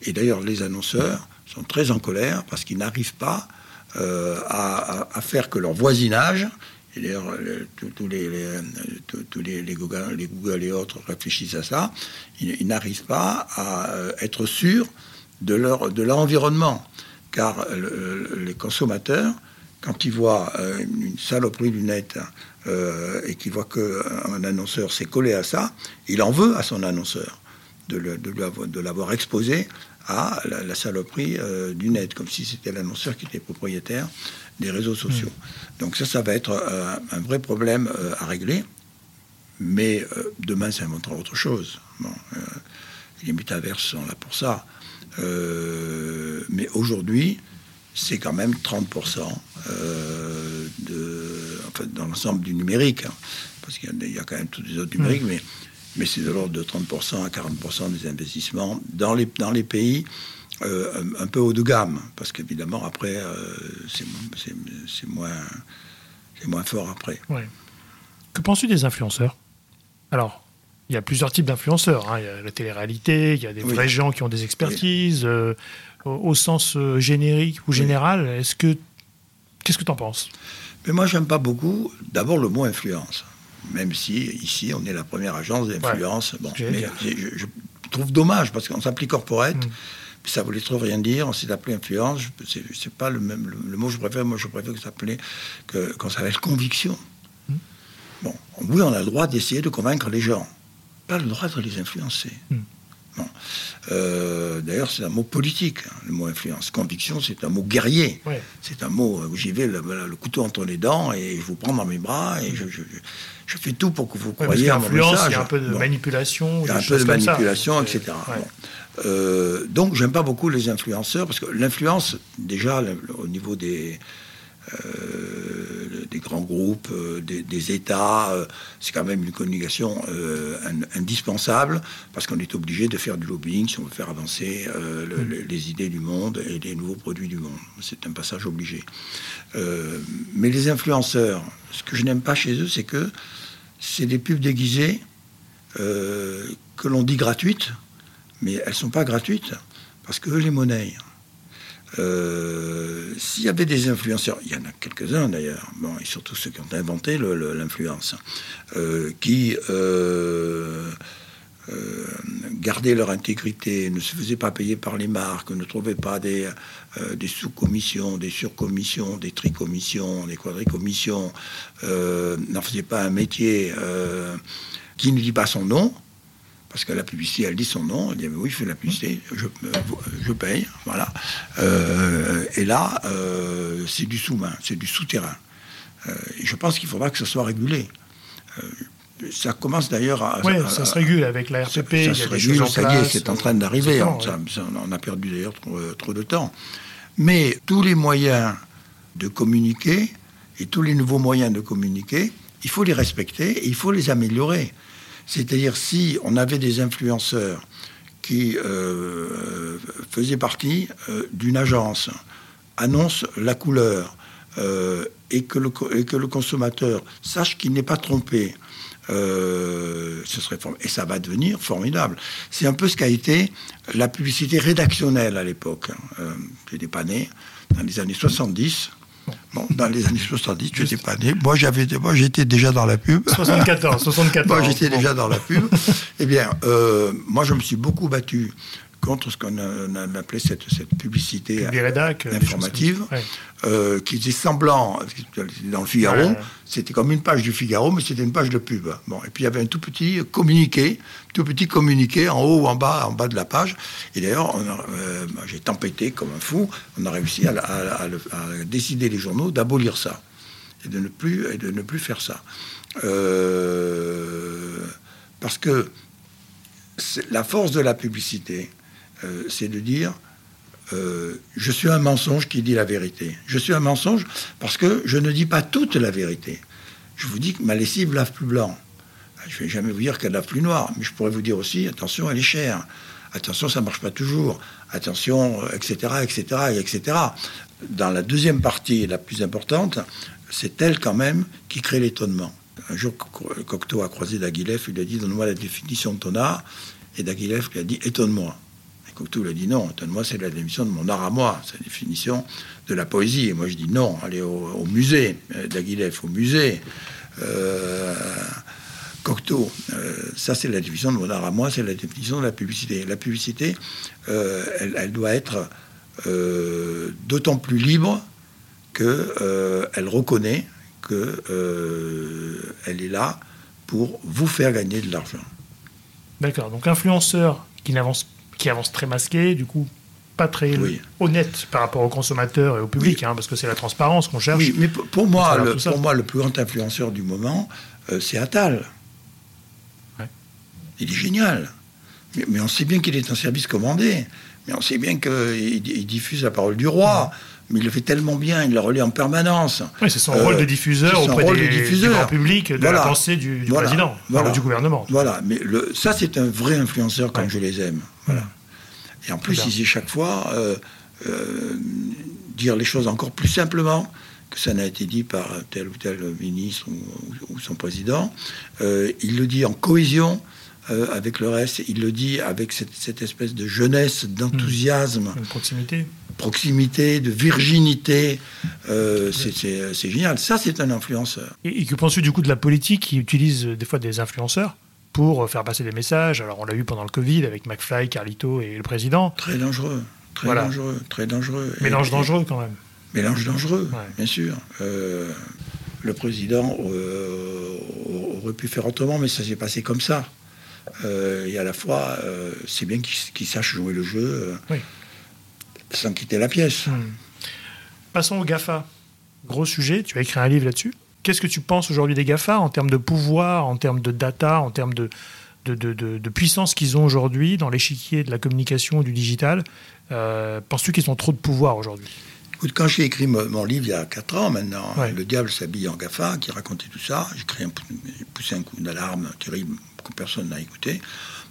Et d'ailleurs, les annonceurs sont très en colère parce qu'ils n'arrivent pas euh, à, faire que leur voisinage, et d'ailleurs tous les, tous les, Google, et autres réfléchissent à ça, ils, n'arrivent pas à euh, être sûrs de leur, de leur environnement. Car les consommateurs, quand ils voient euh, une saloperie du net et qu'ils voient qu'un annonceur s'est collé à ça, il en veut à son annonceur de l'avoir exposé à la, saloperie euh, du net, comme si c'était l'annonceur qui était propriétaire des réseaux sociaux. Hmm. Donc ça, ça va être euh, un vrai problème euh, à régler. Mais demain, ça inventera autre chose. Bon, les métaverses sont là pour ça. mais aujourd'hui, c'est quand même 30% de, en fait, dans l'ensemble du numérique. Hein, parce qu'il y, a quand même tous les autres numériques, hmm. mais mais c'est de l'ordre de 30% à 40% des investissements dans les, dans les pays euh, un, peu haut de gamme, parce qu'évidemment, après, euh, c'est moins, moins fort après. Que penses-tu des influenceurs? Alors, il y a plusieurs types d'influenceurs. Hein. Il y a la télé-réalité, il y a des vrais gens qui ont des expertises, euh, au, sens générique ou général. Est-ce que Qu'est-ce que tu en penses? Mais moi, j'aime pas beaucoup, d'abord, le mot influence même si ici on est la première agence d'influence. Bon, mais je, trouve dommage parce qu'on s'appelait corporate. Mm. Ça voulait trop rien dire. On s'est appelé influence. C'est pas le même le, mot que je préfère. Moi, je préfère que ça s'appelait que qu'on s'appelle conviction. Mm. Bon, oui, on a le droit d'essayer de convaincre les gens, pas le droit de les influencer. Euh, d'ailleurs, c'est un mot politique, hein, le mot influence. Conviction, c'est un mot guerrier. C'est un mot où j'y vais le, le, couteau entre les dents et je vous prends dans mes bras et je, fais tout pour que vous croyiez à mon message. Il y a un peu de manipulation. Il y a un peu de manipulation, etc. Euh, donc, j'aime pas beaucoup les influenceurs parce que l'influence, déjà, au niveau des euh, des grands groupes, euh, des, États. Euh, c'est quand même une communication indispensable parce qu'on est obligé de faire du lobbying si on veut faire avancer mm. les idées du monde et les nouveaux produits du monde. C'est un passage obligé. mais les influenceurs, ce que je n'aime pas chez eux, c'est que c'est des pubs déguisées que l'on dit gratuites, mais elles ne sont pas gratuites parce que eux les monnaient. Euh, s'il y avait des influenceurs, il y en a quelques-uns d'ailleurs, bon, et surtout ceux qui ont inventé l'influence, euh, qui euh, gardaient leur intégrité, ne se faisaient pas payer par les marques, ne trouvaient pas des, des sous-commissions, des sur-commissions, des tricommissions, des quadricommissions, n'en faisaient pas un métier qui ne dit pas son nom, parce que la publicité, elle dit son nom, elle dit oui, je fais la publicité, je, je paye, voilà. Euh, et là, euh, c'est du sous-main, c'est du souterrain. Euh, je pense qu'il faudra que ce soit régulé. ça commence d'ailleurs à. Oui, ça se régule avec la RCP. Ça, se régule, ça y est, c'est en train d'arriver. on a perdu d'ailleurs trop, trop de temps. Mais tous les moyens de communiquer et tous les nouveaux moyens de communiquer, il faut les respecter et il faut les améliorer. C'est-à-dire si on avait des influenceurs qui euh, faisaient partie euh, d'une agence, annonce la couleur, euh, et, que le, consommateur sache qu'il n'est pas trompé, ce serait et ça va devenir formidable. C'est un peu ce qu'a été la publicité rédactionnelle à l'époque. Hein. Je n'étais pas né dans les années 70. Bon, dans les années 70, je n'étais pas né. Moi, j'avais, moi, j'étais déjà dans la pub. 74, 74. moi, j'étais déjà dans la pub. eh bien, euh, moi, je me suis beaucoup battu contre ce qu'on a, appelé cette, cette publicité informative, euh, qui faisait semblant, dans le Figaro, c'était comme une page du Figaro, mais c'était une page de pub. Bon, et puis il y avait un tout petit communiqué, tout petit communiqué en haut ou en bas, en bas de la page. Et d'ailleurs, euh, j'ai tempêté comme un fou. On a réussi à, à décider les journaux d'abolir ça et de ne plus et de ne plus faire ça. Euh, Parce que la force de la publicité, euh, c'est de dire euh, je suis un mensonge qui dit la vérité. Je suis un mensonge parce que je ne dis pas toute la vérité. Je vous dis que ma lessive lave plus blanc. Je ne vais jamais vous dire qu'elle lave plus noir, mais je pourrais vous dire aussi attention, elle est chère. Attention, ça ne marche pas toujours. Attention, etc., etc., etc. Dans la deuxième partie, la plus importante, c'est elle quand même qui crée l'étonnement. Un jour, Cocteau a croisé Daguilef, il lui a dit Donne-moi la définition de ton art. Et Daguilef lui a dit Étonne-moi. Cocteau lui dit Non, étonne-moi, c'est la définition de mon art à moi, c'est la définition de la poésie. Et moi, je dis Non, allez au, musée, euh, Daguilef, au musée. Euh, Cocteau, euh, ça c'est la définition de mon art à moi, c'est la définition de la publicité. La publicité, elle, elle, doit être d'autant plus libre qu'elle reconnaît qu'elle euh, est là pour vous faire gagner de l'argent. D'accord. Donc influenceur qui avance, qui avance très masqué, du coup pas très honnête par rapport aux consommateurs et au public, hein, parce que c'est la transparence qu'on cherche. Oui, mais pour moi, le, pour moi, le plus grand influenceur du moment, euh, c'est Attal. Il est génial. Mais, on sait bien qu'il est un service commandé. Mais on sait bien qu'il diffuse la parole du roi mais il le fait tellement bien, il le relaie en permanence. Oui, c'est son rôle de diffuseur auprès des, diffuseur. du grand public, de la pensée du, président, du gouvernement. Voilà, mais le, ça c'est un vrai influenceur comme je les aime. Voilà. Et en plus, il sait chaque fois euh, euh, dire les choses encore plus simplement que ça n'a été dit par tel ou tel ministre ou, son président. Euh, il le dit en cohésion avec le reste. Il le dit avec cette, espèce de jeunesse, d'enthousiasme. Une proximité proximité, de virginité. Euh, c'est génial. Ça, c'est un influenceur. Et, que penses-tu du coup de la politique qui utilise euh, des fois des influenceurs pour euh, faire passer des messages? Alors, on l'a vu pendant le Covid avec McFly, Carlito et le président. Très dangereux. Très dangereux. Très dangereux. Mélange dangereux quand même. Mélange dangereux, bien sûr. le président aurait pu faire autrement, mais ça s'est passé comme ça. Et à la fois, c'est bien qu'il sache jouer le jeu. Oui sans quitter la pièce. Hmm. Passons au GAFA. Gros sujet, tu as écrit un livre là-dessus. Qu'est-ce que tu penses aujourd'hui des GAFA en termes de pouvoir, en termes de data, en termes de, de, de, puissance qu'ils ont aujourd'hui dans l'échiquier de la communication, du digital euh, Penses-tu qu'ils ont trop de pouvoir aujourd'hui? Écoute, quand j'ai écrit mon, livre il y a 4 ans maintenant, Le diable s'habille en GAFA, qui racontait tout ça, j'ai poussé un coup d'alarme terrible que personne n'a écouté.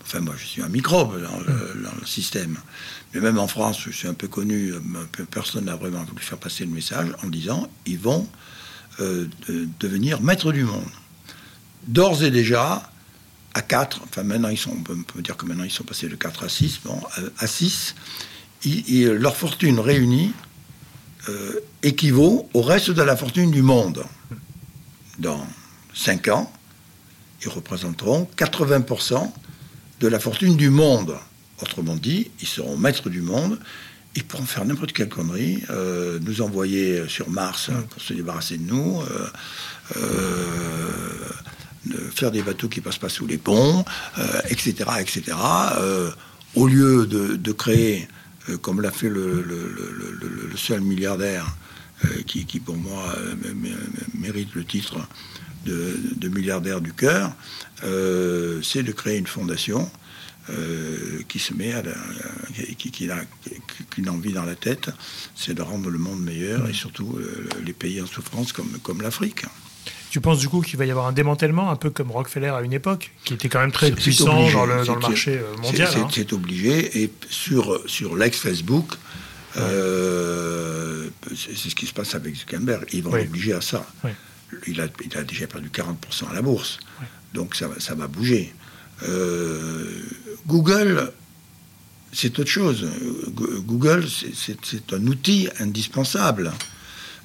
Enfin, moi, je suis un microbe dans le, système. Mais même en France, je suis un peu connu, personne n'a vraiment voulu faire passer le message en disant ils vont euh, devenir maîtres du monde. D'ores et déjà, à 4, enfin maintenant ils sont, on peut, dire que maintenant ils sont passés de 4 à 6, bon, euh, à 6, leur fortune réunie euh, équivaut au reste de la fortune du monde. Dans 5 ans, ils représenteront 80% de la fortune du monde. Autrement dit, ils seront maîtres du monde. Ils pourront faire n'importe quelle connerie, euh, nous envoyer sur Mars pour se débarrasser de nous, euh, euh, faire des bateaux qui passent pas sous les ponts, etc., etc. au lieu de, créer, comme l'a fait le, seul milliardaire qui, pour moi mérite le titre de, milliardaire du cœur, euh, c'est de créer une fondation euh, qui se met à qui, qui, a qu'une envie dans la tête, c'est de rendre le monde meilleur et surtout euh, les pays en souffrance comme, comme l'Afrique. Tu penses du coup qu'il va y avoir un démantèlement, un peu comme Rockefeller à une époque, qui était quand même très puissant dans le, dans le marché mondial hein C'est obligé. Et sur, sur l'ex-Facebook, c'est ce qui se passe avec Zuckerberg. Ils vont obliger à ça. Il a, il a, déjà perdu 40% à la bourse. Donc ça, ça va bouger. Euh, Google, c'est autre chose. Google, c'est un outil indispensable.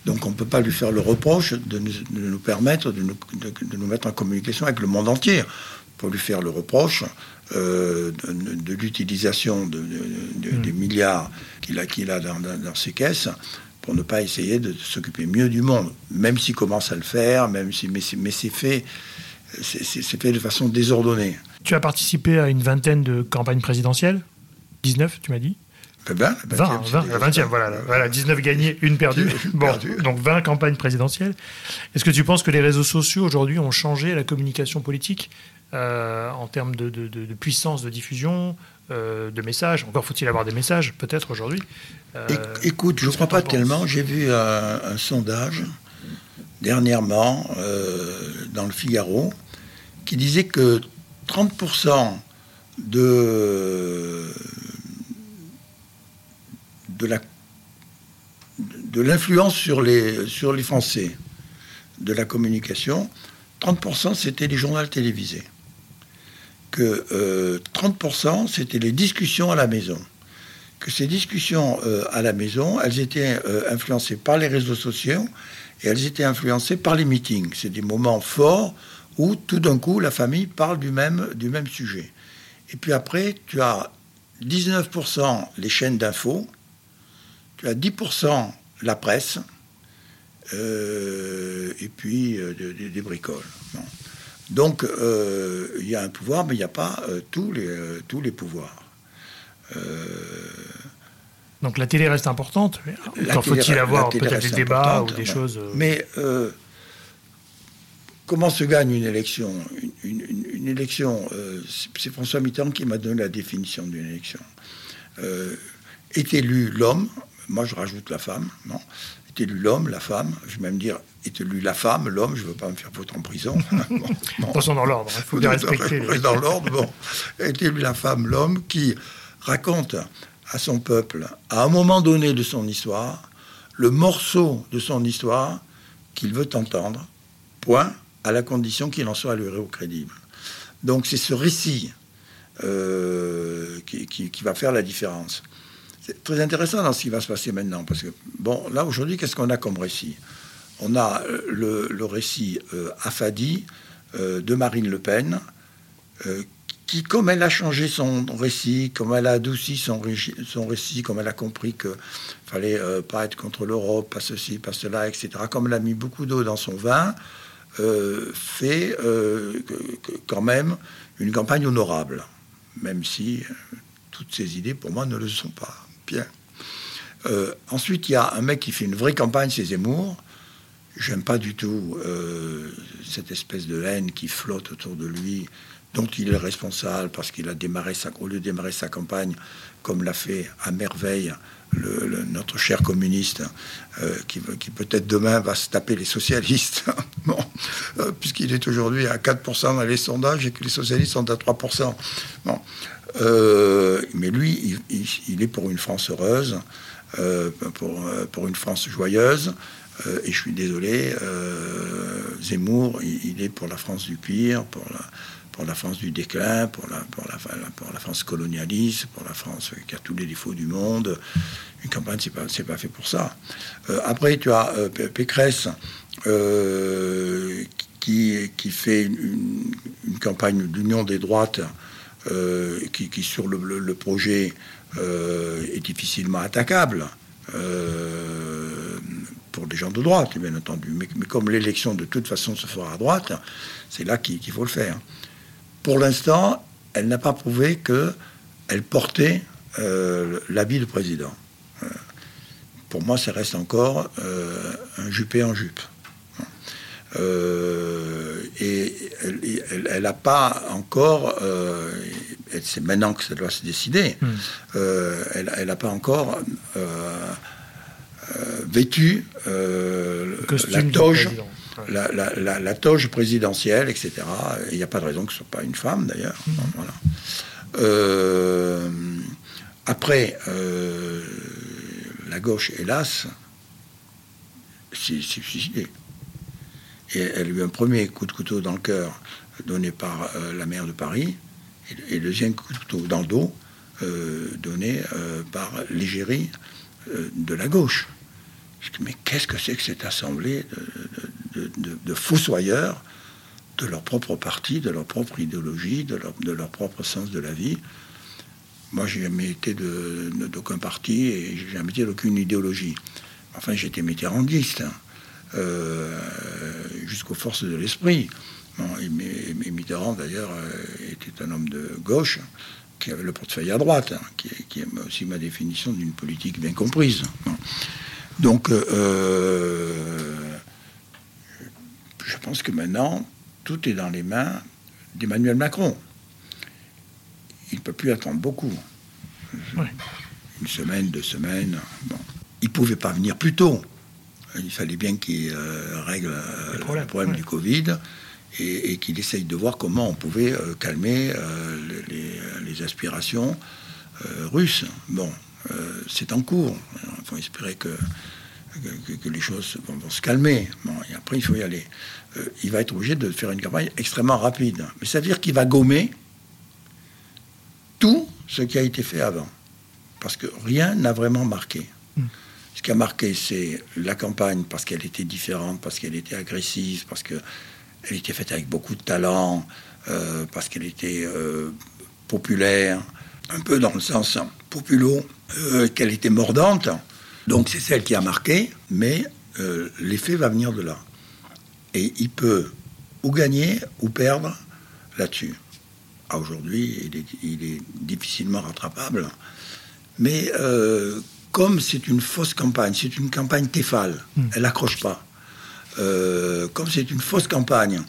Donc on ne peut pas lui faire le reproche de nous, permettre de nous, de nous, mettre en communication avec le monde entier. On peut lui faire le reproche euh, de, l'utilisation de, hmm. des milliards qu'il a, qu'il a dans, dans, ses caisses pour ne pas essayer de s'occuper mieux du monde, même s'il commence à le faire, même si, mais c'est fait c'est fait de façon désordonnée. Tu as participé à une vingtaine de campagnes présidentielles? 19, tu m'as dit? 20, 20, 20, la 20e, voilà, voilà, 19 gagnés, une perdue. Bon, donc 20 campagnes présidentielles. Est-ce que tu penses que les réseaux sociaux aujourd'hui ont changé la communication politique? En termes de, puissance de diffusion, euh, de messages Encore faut-il avoir des messages, peut-être aujourd'hui euh, Écoute, je ne crois pas tellement. J'ai vu un, sondage dernièrement dans le Figaro qui disait que 30% de de la de l'influence sur les, sur les Français de la communication, 30% c'était les journaux télévisés. Que 30% euh, c'était les discussions à la maison. Que ces discussions euh, à la maison, elles étaient euh, influencées par les réseaux sociaux et elles étaient influencées par les meetings. C'est des moments forts où tout d'un coup la famille parle du même, du même sujet. Et puis après, tu as 19% les chaînes d'infos, tu as 10% la presse, euh, et puis des, bricoles. Donc euh, il y a un pouvoir, mais il n'y a pas tous, les, tous les pouvoirs. Donc la télé reste importante. Encore faut-il avoir peut-être des débats ou des choses. Mais comment se gagne une élection? Une, élection, c'est François Mitterrand qui m'a donné la définition d'une élection. est élu l'homme, moi je rajoute la femme, non? Est élu l'homme, la femme, je vais même dire est élu la femme, l'homme, je ne veux pas me faire foutre en prison. bon, sont dans l'ordre, il faut bien respecter. Dans l'ordre, bon. Est élu la femme, l'homme, qui raconte à son peuple, à un moment donné de son histoire, le morceau de son histoire qu'il veut entendre, point, à la condition qu'il en soit au crédible. Donc c'est ce récit euh, qui, va faire la différence. C'est très intéressant dans ce qui va se passer maintenant, parce que, bon, là, aujourd'hui, qu'est-ce qu'on a comme récit? On a euh, le, récit euh, euh, de Marine Le Pen, qui, comme elle a changé son récit, comme elle a adouci son, son récit, comme elle a compris qu'il fallait pas être contre l'Europe, pas ceci, pas cela, etc., comme elle a mis beaucoup d'eau dans son vin, fait quand même une campagne honorable, même si toutes ces idées, pour moi, ne le sont pas. Euh, ensuite, il y a un mec qui fait une vraie campagne, c'est Zemmour. J'aime pas du tout euh, cette espèce de haine qui flotte autour de lui, dont il est responsable parce qu'il a démarré sa, au lieu de démarrer sa campagne comme l'a fait à merveille le, notre cher communiste, euh, qui, peut-être demain va se taper les socialistes, puisqu'il est aujourd'hui à 4% dans les sondages et que les socialistes sont à 3%. Bon, euh, mais lui, il, est pour une France heureuse, euh, pour, euh, pour, une France joyeuse. et je suis désolé, Zemmour, il, est pour la France du pire, pour la, pour la France du déclin, pour la, pour la, France colonialiste, pour la France qui a tous les défauts du monde. Une campagne, c'est pas, pas fait pour ça. après, tu as Pécresse qui, qui fait une, une campagne d'union des droites euh, qui, sur le, projet euh, est difficilement attaquable euh, pour les gens de droite, bien entendu. Mais, comme l'élection de toute façon se fera à droite, c'est là qu'il faut le faire. Pour l'instant, elle n'a pas prouvé qu'elle portait l'habit de président. pour moi, ça reste encore un jupé en jupe. Et elle n'a pas encore, euh, c'est maintenant que ça doit se décider, hmm. euh, elle n'a pas encore vêtu la toge. La, toge présidentielle, etc. Il n'y a pas de raison que ce soit pas une femme, d'ailleurs. Hmm. Voilà. après, la gauche, hélas, s'est suicidée. Et elle a eu un premier coup de couteau dans le cœur donné par euh, la maire de Paris, et, le deuxième coup de couteau dans le dos euh, donné euh, par l'égérie de la gauche. mais qu'est-ce que c'est que cette assemblée de, de, de, fossoyeurs de leur propre parti, de leur propre idéologie, de leur, de leur propre sens de la vie? Moi, j'ai jamais été d'aucun parti et j'ai jamais été d'aucune idéologie. Enfin, j'étais mitterrandiste. Hein. Euh, jusqu'aux forces de l'esprit. Bon, et, Mitterrand, d'ailleurs, euh, était un homme de gauche qui avait le portefeuille à droite, hein, qui, qui, est aussi ma définition d'une politique bien comprise. Donc, euh, je pense que maintenant, tout est dans les mains d'Emmanuel Macron. Il ne peut plus attendre beaucoup. Une semaine, deux semaines. Bon. Il ne pouvait pas venir plus tôt. Il fallait bien qu'il euh, règle euh, le problème du Covid et, qu'il essaye de voir comment on pouvait euh, calmer les, aspirations russes. Bon, c'est en cours. Il faut espérer que, que, les choses vont, se calmer. Bon, et après, il faut y aller. il va être obligé de faire une campagne extrêmement rapide. Mais ça veut dire qu'il va gommer tout ce qui a été fait avant. Parce que rien n'a vraiment marqué. Hmm. Ce qui a marqué, c'est la campagne parce qu'elle était différente, parce qu'elle était agressive, parce qu'elle était faite avec beaucoup de talent, euh, parce qu'elle était euh, populaire, un peu dans le sens populo, euh, qu'elle était mordante. Donc c'est celle qui a marqué, mais l'effet va venir de là. Et il peut ou gagner ou perdre là-dessus. Aujourd'hui, il il est, difficilement rattrapable. Mais comme c'est une fausse campagne, c'est une campagne téfale, hmm. elle n'accroche pas. Euh, comme c'est une fausse campagne,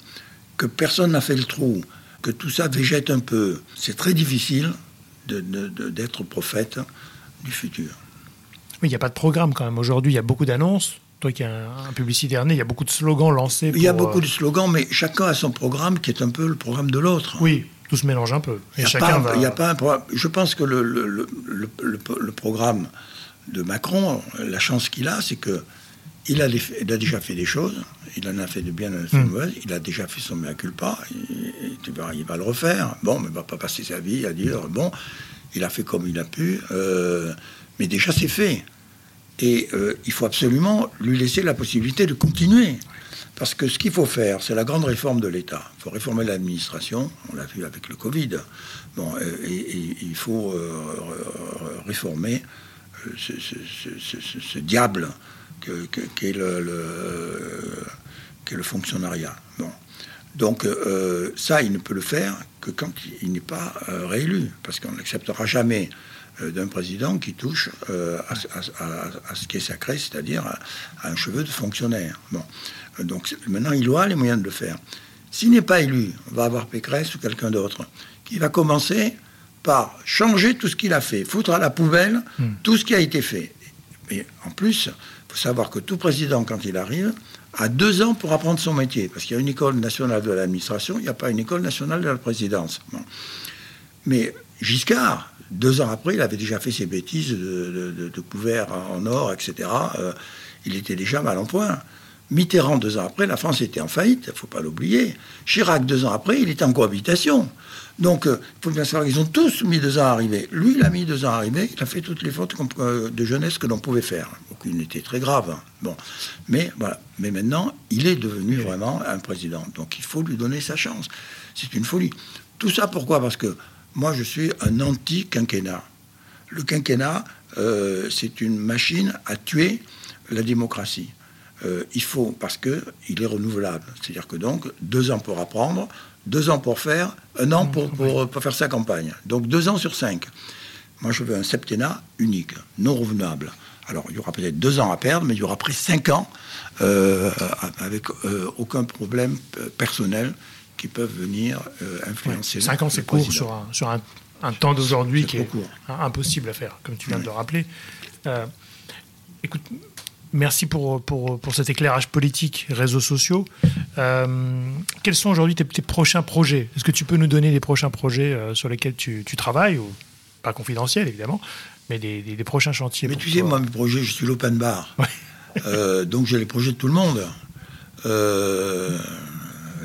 que personne n'a fait le trou, que tout ça végète un peu, c'est très difficile d'être prophète du futur. Mais il n'y a pas de programme quand même. Aujourd'hui, il y a beaucoup d'annonces. Toi qui es un, publicitaire né, il y a beaucoup de slogans lancés. il y a beaucoup euh, de slogans, mais chacun a son programme qui est un peu le programme de l'autre. Oui, tout se mélange un peu. Et chacun va... y a pas un programme. Je pense que le, le, le programme de Macron, la chance qu'il a, c'est que il a, a, déjà fait des choses, il en a fait de bien, il en a fait de hmm. mauvais, il a déjà fait son mea culpa, il, il va le refaire. Bon, mais il va pas passer sa vie à dire, bon, il a fait comme il a pu, euh, mais déjà c'est fait. Et euh, il faut absolument lui laisser la possibilité de continuer. Parce que ce qu'il faut faire, c'est la grande réforme de l'État. Il faut réformer l'administration, on l'a vu avec le Covid. Bon, euh, et, il faut réformer ce, diable qu'est le, le, fonctionnariat. Bon. Donc euh, ça, il ne peut le faire que quand il n'est pas euh, réélu, parce qu'on n'acceptera jamais euh, d'un président qui touche à, ce qui est sacré, c'est-à-dire à, un cheveu de fonctionnaire. Bon. Donc maintenant, il aura les moyens de le faire. S'il n'est pas élu, on va avoir Pécresse ou quelqu'un d'autre qui va commencer par changer tout ce qu'il a fait, foutre à la poubelle hmm. tout ce qui a été fait. Mais en plus, il faut savoir que tout président, quand il arrive, a deux ans pour apprendre son métier. Parce qu'il y a une école nationale de l'administration, il n'y a pas une école nationale de la présidence. Mais Giscard, deux ans après, il avait déjà fait ses bêtises de, de, couvert en or, etc. Euh, il était déjà mal en point. Mitterrand, deux ans après, la France était en faillite, il ne faut pas l'oublier. Chirac, deux ans après, il était en cohabitation. Donc, il euh, faut bien savoir qu'ils ont tous mis deux ans à arriver. Lui, il a mis deux ans à arriver. Il a fait toutes les fautes euh, de jeunesse que l'on pouvait faire. Aucune n'était très grave. Hein. Bon. Mais, voilà. Mais maintenant, il est devenu vraiment un président. Donc, il faut lui donner sa chance. C'est une folie. Tout ça, pourquoi? Parce que moi, je suis un anti-quinquennat. Le quinquennat, euh, c'est une machine à tuer la démocratie. il faut, parce qu'il est renouvelable. C'est-à-dire que donc, deux ans pour apprendre, deux ans pour faire, un an pour, pour, faire sa campagne. Donc deux ans sur cinq. Moi, je veux un septennat unique, non revenable. Alors, il y aura peut-être deux ans à perdre, mais il y aura après cinq ans euh, avec euh, aucun problème personnel qui peuvent venir euh, influencer. cinq ans, c'est court sur un, sur un, un temps d'aujourd'hui qui est impossible à faire, comme tu viens de le rappeler. écoute, Merci pour, pour, pour, cet éclairage politique, réseaux sociaux. Euh, quels sont aujourd'hui tes, prochains projets? Est-ce que tu peux nous donner les prochains projets euh, sur lesquels tu, tu, travailles ou, Pas confidentiels, évidemment, mais des, des, prochains chantiers. Mais tu sais, moi, mes projets, je suis l'open bar. Euh, donc j'ai les projets de tout le monde.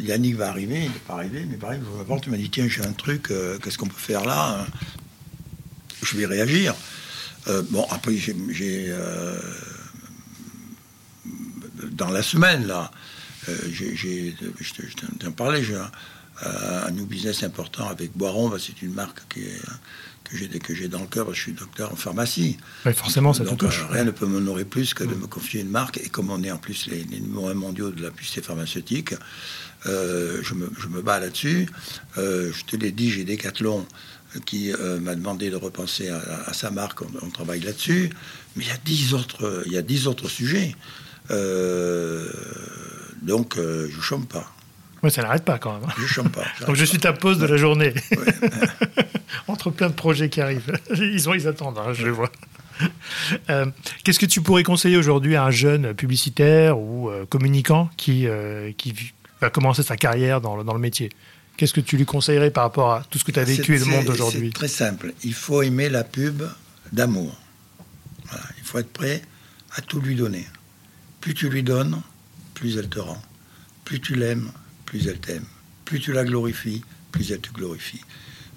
Yannick va arriver, il n'est pas arrivé, mais pareil, je tu m'as dit, tiens, j'ai un truc, qu'est-ce qu'on peut faire là? Je vais réagir. bon, après, j'ai dans la semaine, là, euh, j'ai, je t'en parlais, j'ai un, new business important avec Boiron, bah, c'est une marque qui que j'ai que j'ai dans le cœur, je suis docteur en pharmacie. forcément, ça Donc, touche. Euh, rien ne peut m'honorer plus que de mm. me confier une marque. Et comme on est en plus les, numéros mondiaux de la publicité pharmaceutique, euh, je, me, je, me, bats là-dessus. je te l'ai dit, j'ai Decathlon qui m'a demandé de repenser à, sa marque. On, travaille là-dessus. Mais il y a dix autres, il y a dix autres sujets. Donc, je ne chôme pas. Oui, ça n'arrête pas quand même. Je chôme pas. Donc je suis ta pause de la journée. Entre plein de projets qui arrivent. Ils, ont, ils attendent, hein, je vois. Euh, qu'est-ce que tu pourrais conseiller aujourd'hui à un jeune publicitaire ou euh, communicant qui, euh, qui va commencer sa carrière dans, dans le métier? Qu'est-ce que tu lui conseillerais par rapport à tout ce que tu as vécu et le monde aujourd'hui? C'est très simple. Il faut aimer la pub d'amour. Il faut être prêt à tout lui donner. Plus tu lui donnes, plus elle te rend. Plus tu l'aimes, plus elle t'aime. Plus tu la glorifies, plus elle te glorifie.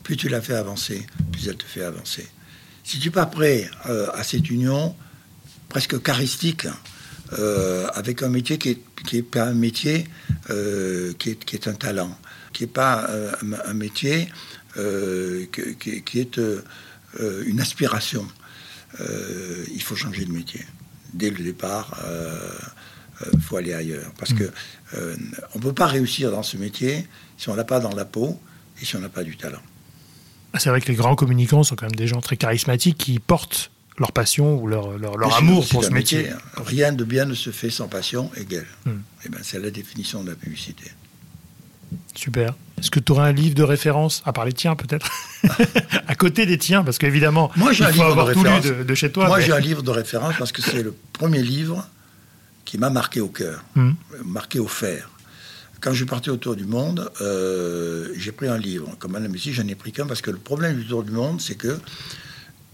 Plus tu la fais avancer, plus elle te fait avancer. Si tu pas prêt euh, à cette union presque charistique, euh, avec un métier qui n'est pas un métier euh, qui, est, un talent, qui n'est pas un, métier qui, est une aspiration, il faut changer de métier. Dès le départ, il faut aller ailleurs. Parce que on ne peut pas réussir dans ce métier si on n'a pas dans la peau et si on n'a pas du talent. Ah, c'est vrai que les grands communicants sont quand même des gens très charismatiques qui portent leur passion ou leur, leur, amour pour ce métier. Hein. Rien de bien ne se fait sans passion égale. Hmm. Et eh ben, c'est la définition de la publicité. Super. Est-ce que tu aurais un livre de référence, à part les tiens peut-être? À côté des tiens, parce qu'évidemment, moi j'ai un livre de. De, chez toi. Moi j'ai un livre de référence parce que c'est le premier livre qui m'a marqué au cœur, hmm. marqué au fer. Quand je suis parti autour du monde, euh, j'ai pris un livre. Comme Madame ici, j'en ai pris qu'un parce que le problème du tour du monde, c'est que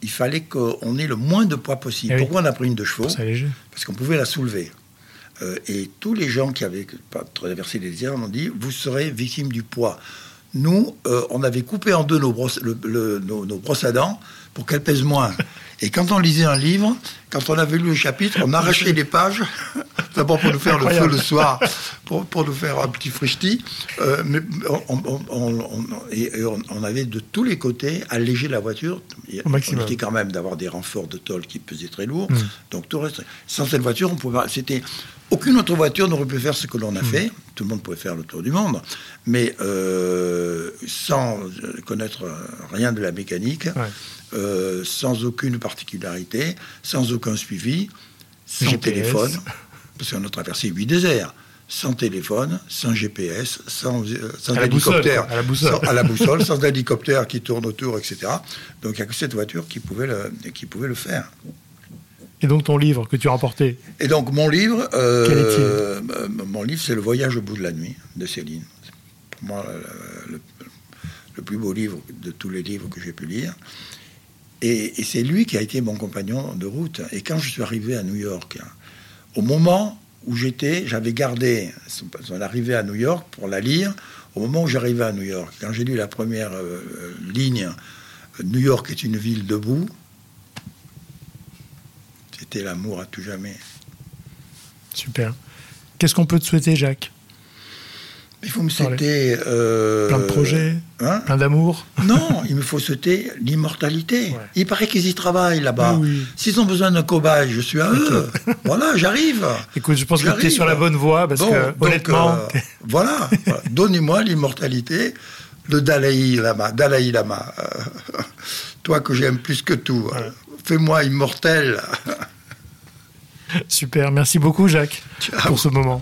il fallait qu'on ait le moins de poids possible. Eh Pourquoi on a pris une de chevaux? Parce qu'on pouvait la soulever. Euh, et tous les gens qui avaient traversé les déserts m'ont dit vous serez victime du poids. Nous, euh, on avait coupé en deux nos brosses, nos, nos brosses à dents pour qu'elles pèsent moins. Et quand on lisait un livre, quand on avait lu le chapitre, on arrachait les pages, d'abord pour nous faire le feu le soir, pour, pour nous faire un petit frichti, euh, mais on, et, on, avait de tous les côtés allégé la voiture. Au on était quand même d'avoir des renforts de tôle qui pesaient très lourd, hmm. donc tout reste. Sans cette voiture, on pouvait, c'était aucune autre voiture n'aurait pu faire ce que l'on a hmm. fait. Tout le monde pouvait faire le tour du monde, mais euh, sans connaître rien de la mécanique. Euh, sans aucune particularité, sans aucun suivi, sans téléphone, parce qu'on a traversé huit déserts, sans téléphone, sans GPS, sans, euh, sans hélicoptère, à la boussole, sans, à la boussole, sans hélicoptère qui tourne autour, etc. Donc il n'y a que cette voiture qui pouvait le, qui pouvait le faire. Et donc ton livre que tu as remporté Et donc mon livre, euh, mon livre, c'est Le Voyage au bout de la nuit de Céline. Pour moi, le plus beau livre de tous les livres que j'ai pu lire. Et, c'est lui qui a été mon compagnon de route. Et quand je suis arrivé à New York, au moment où j'étais, j'avais gardé son arrivée à New York pour la lire. Au moment où j'arrivais à New York, quand j'ai lu la première euh, ligne, New York est une ville debout, c'était l'amour à tout jamais. Super. Qu'est-ce qu'on peut te souhaiter, Jacques? Il faut me souhaiter. Euh, plein de projets hein Plein d'amour Non, il me faut souhaiter l'immortalité. Il paraît qu'ils y travaillent là-bas. S'ils ont besoin d'un cobaye, je suis à eux. voilà, j'arrive. Écoute, je pense que tu es sur la bonne voie parce que, honnêtement. Euh, voilà, donnez-moi l'immortalité, le Dalai Lama. Dalai Lama. toi que j'aime plus que tout. Fais-moi immortel. Super, merci beaucoup Jacques pour ce moment.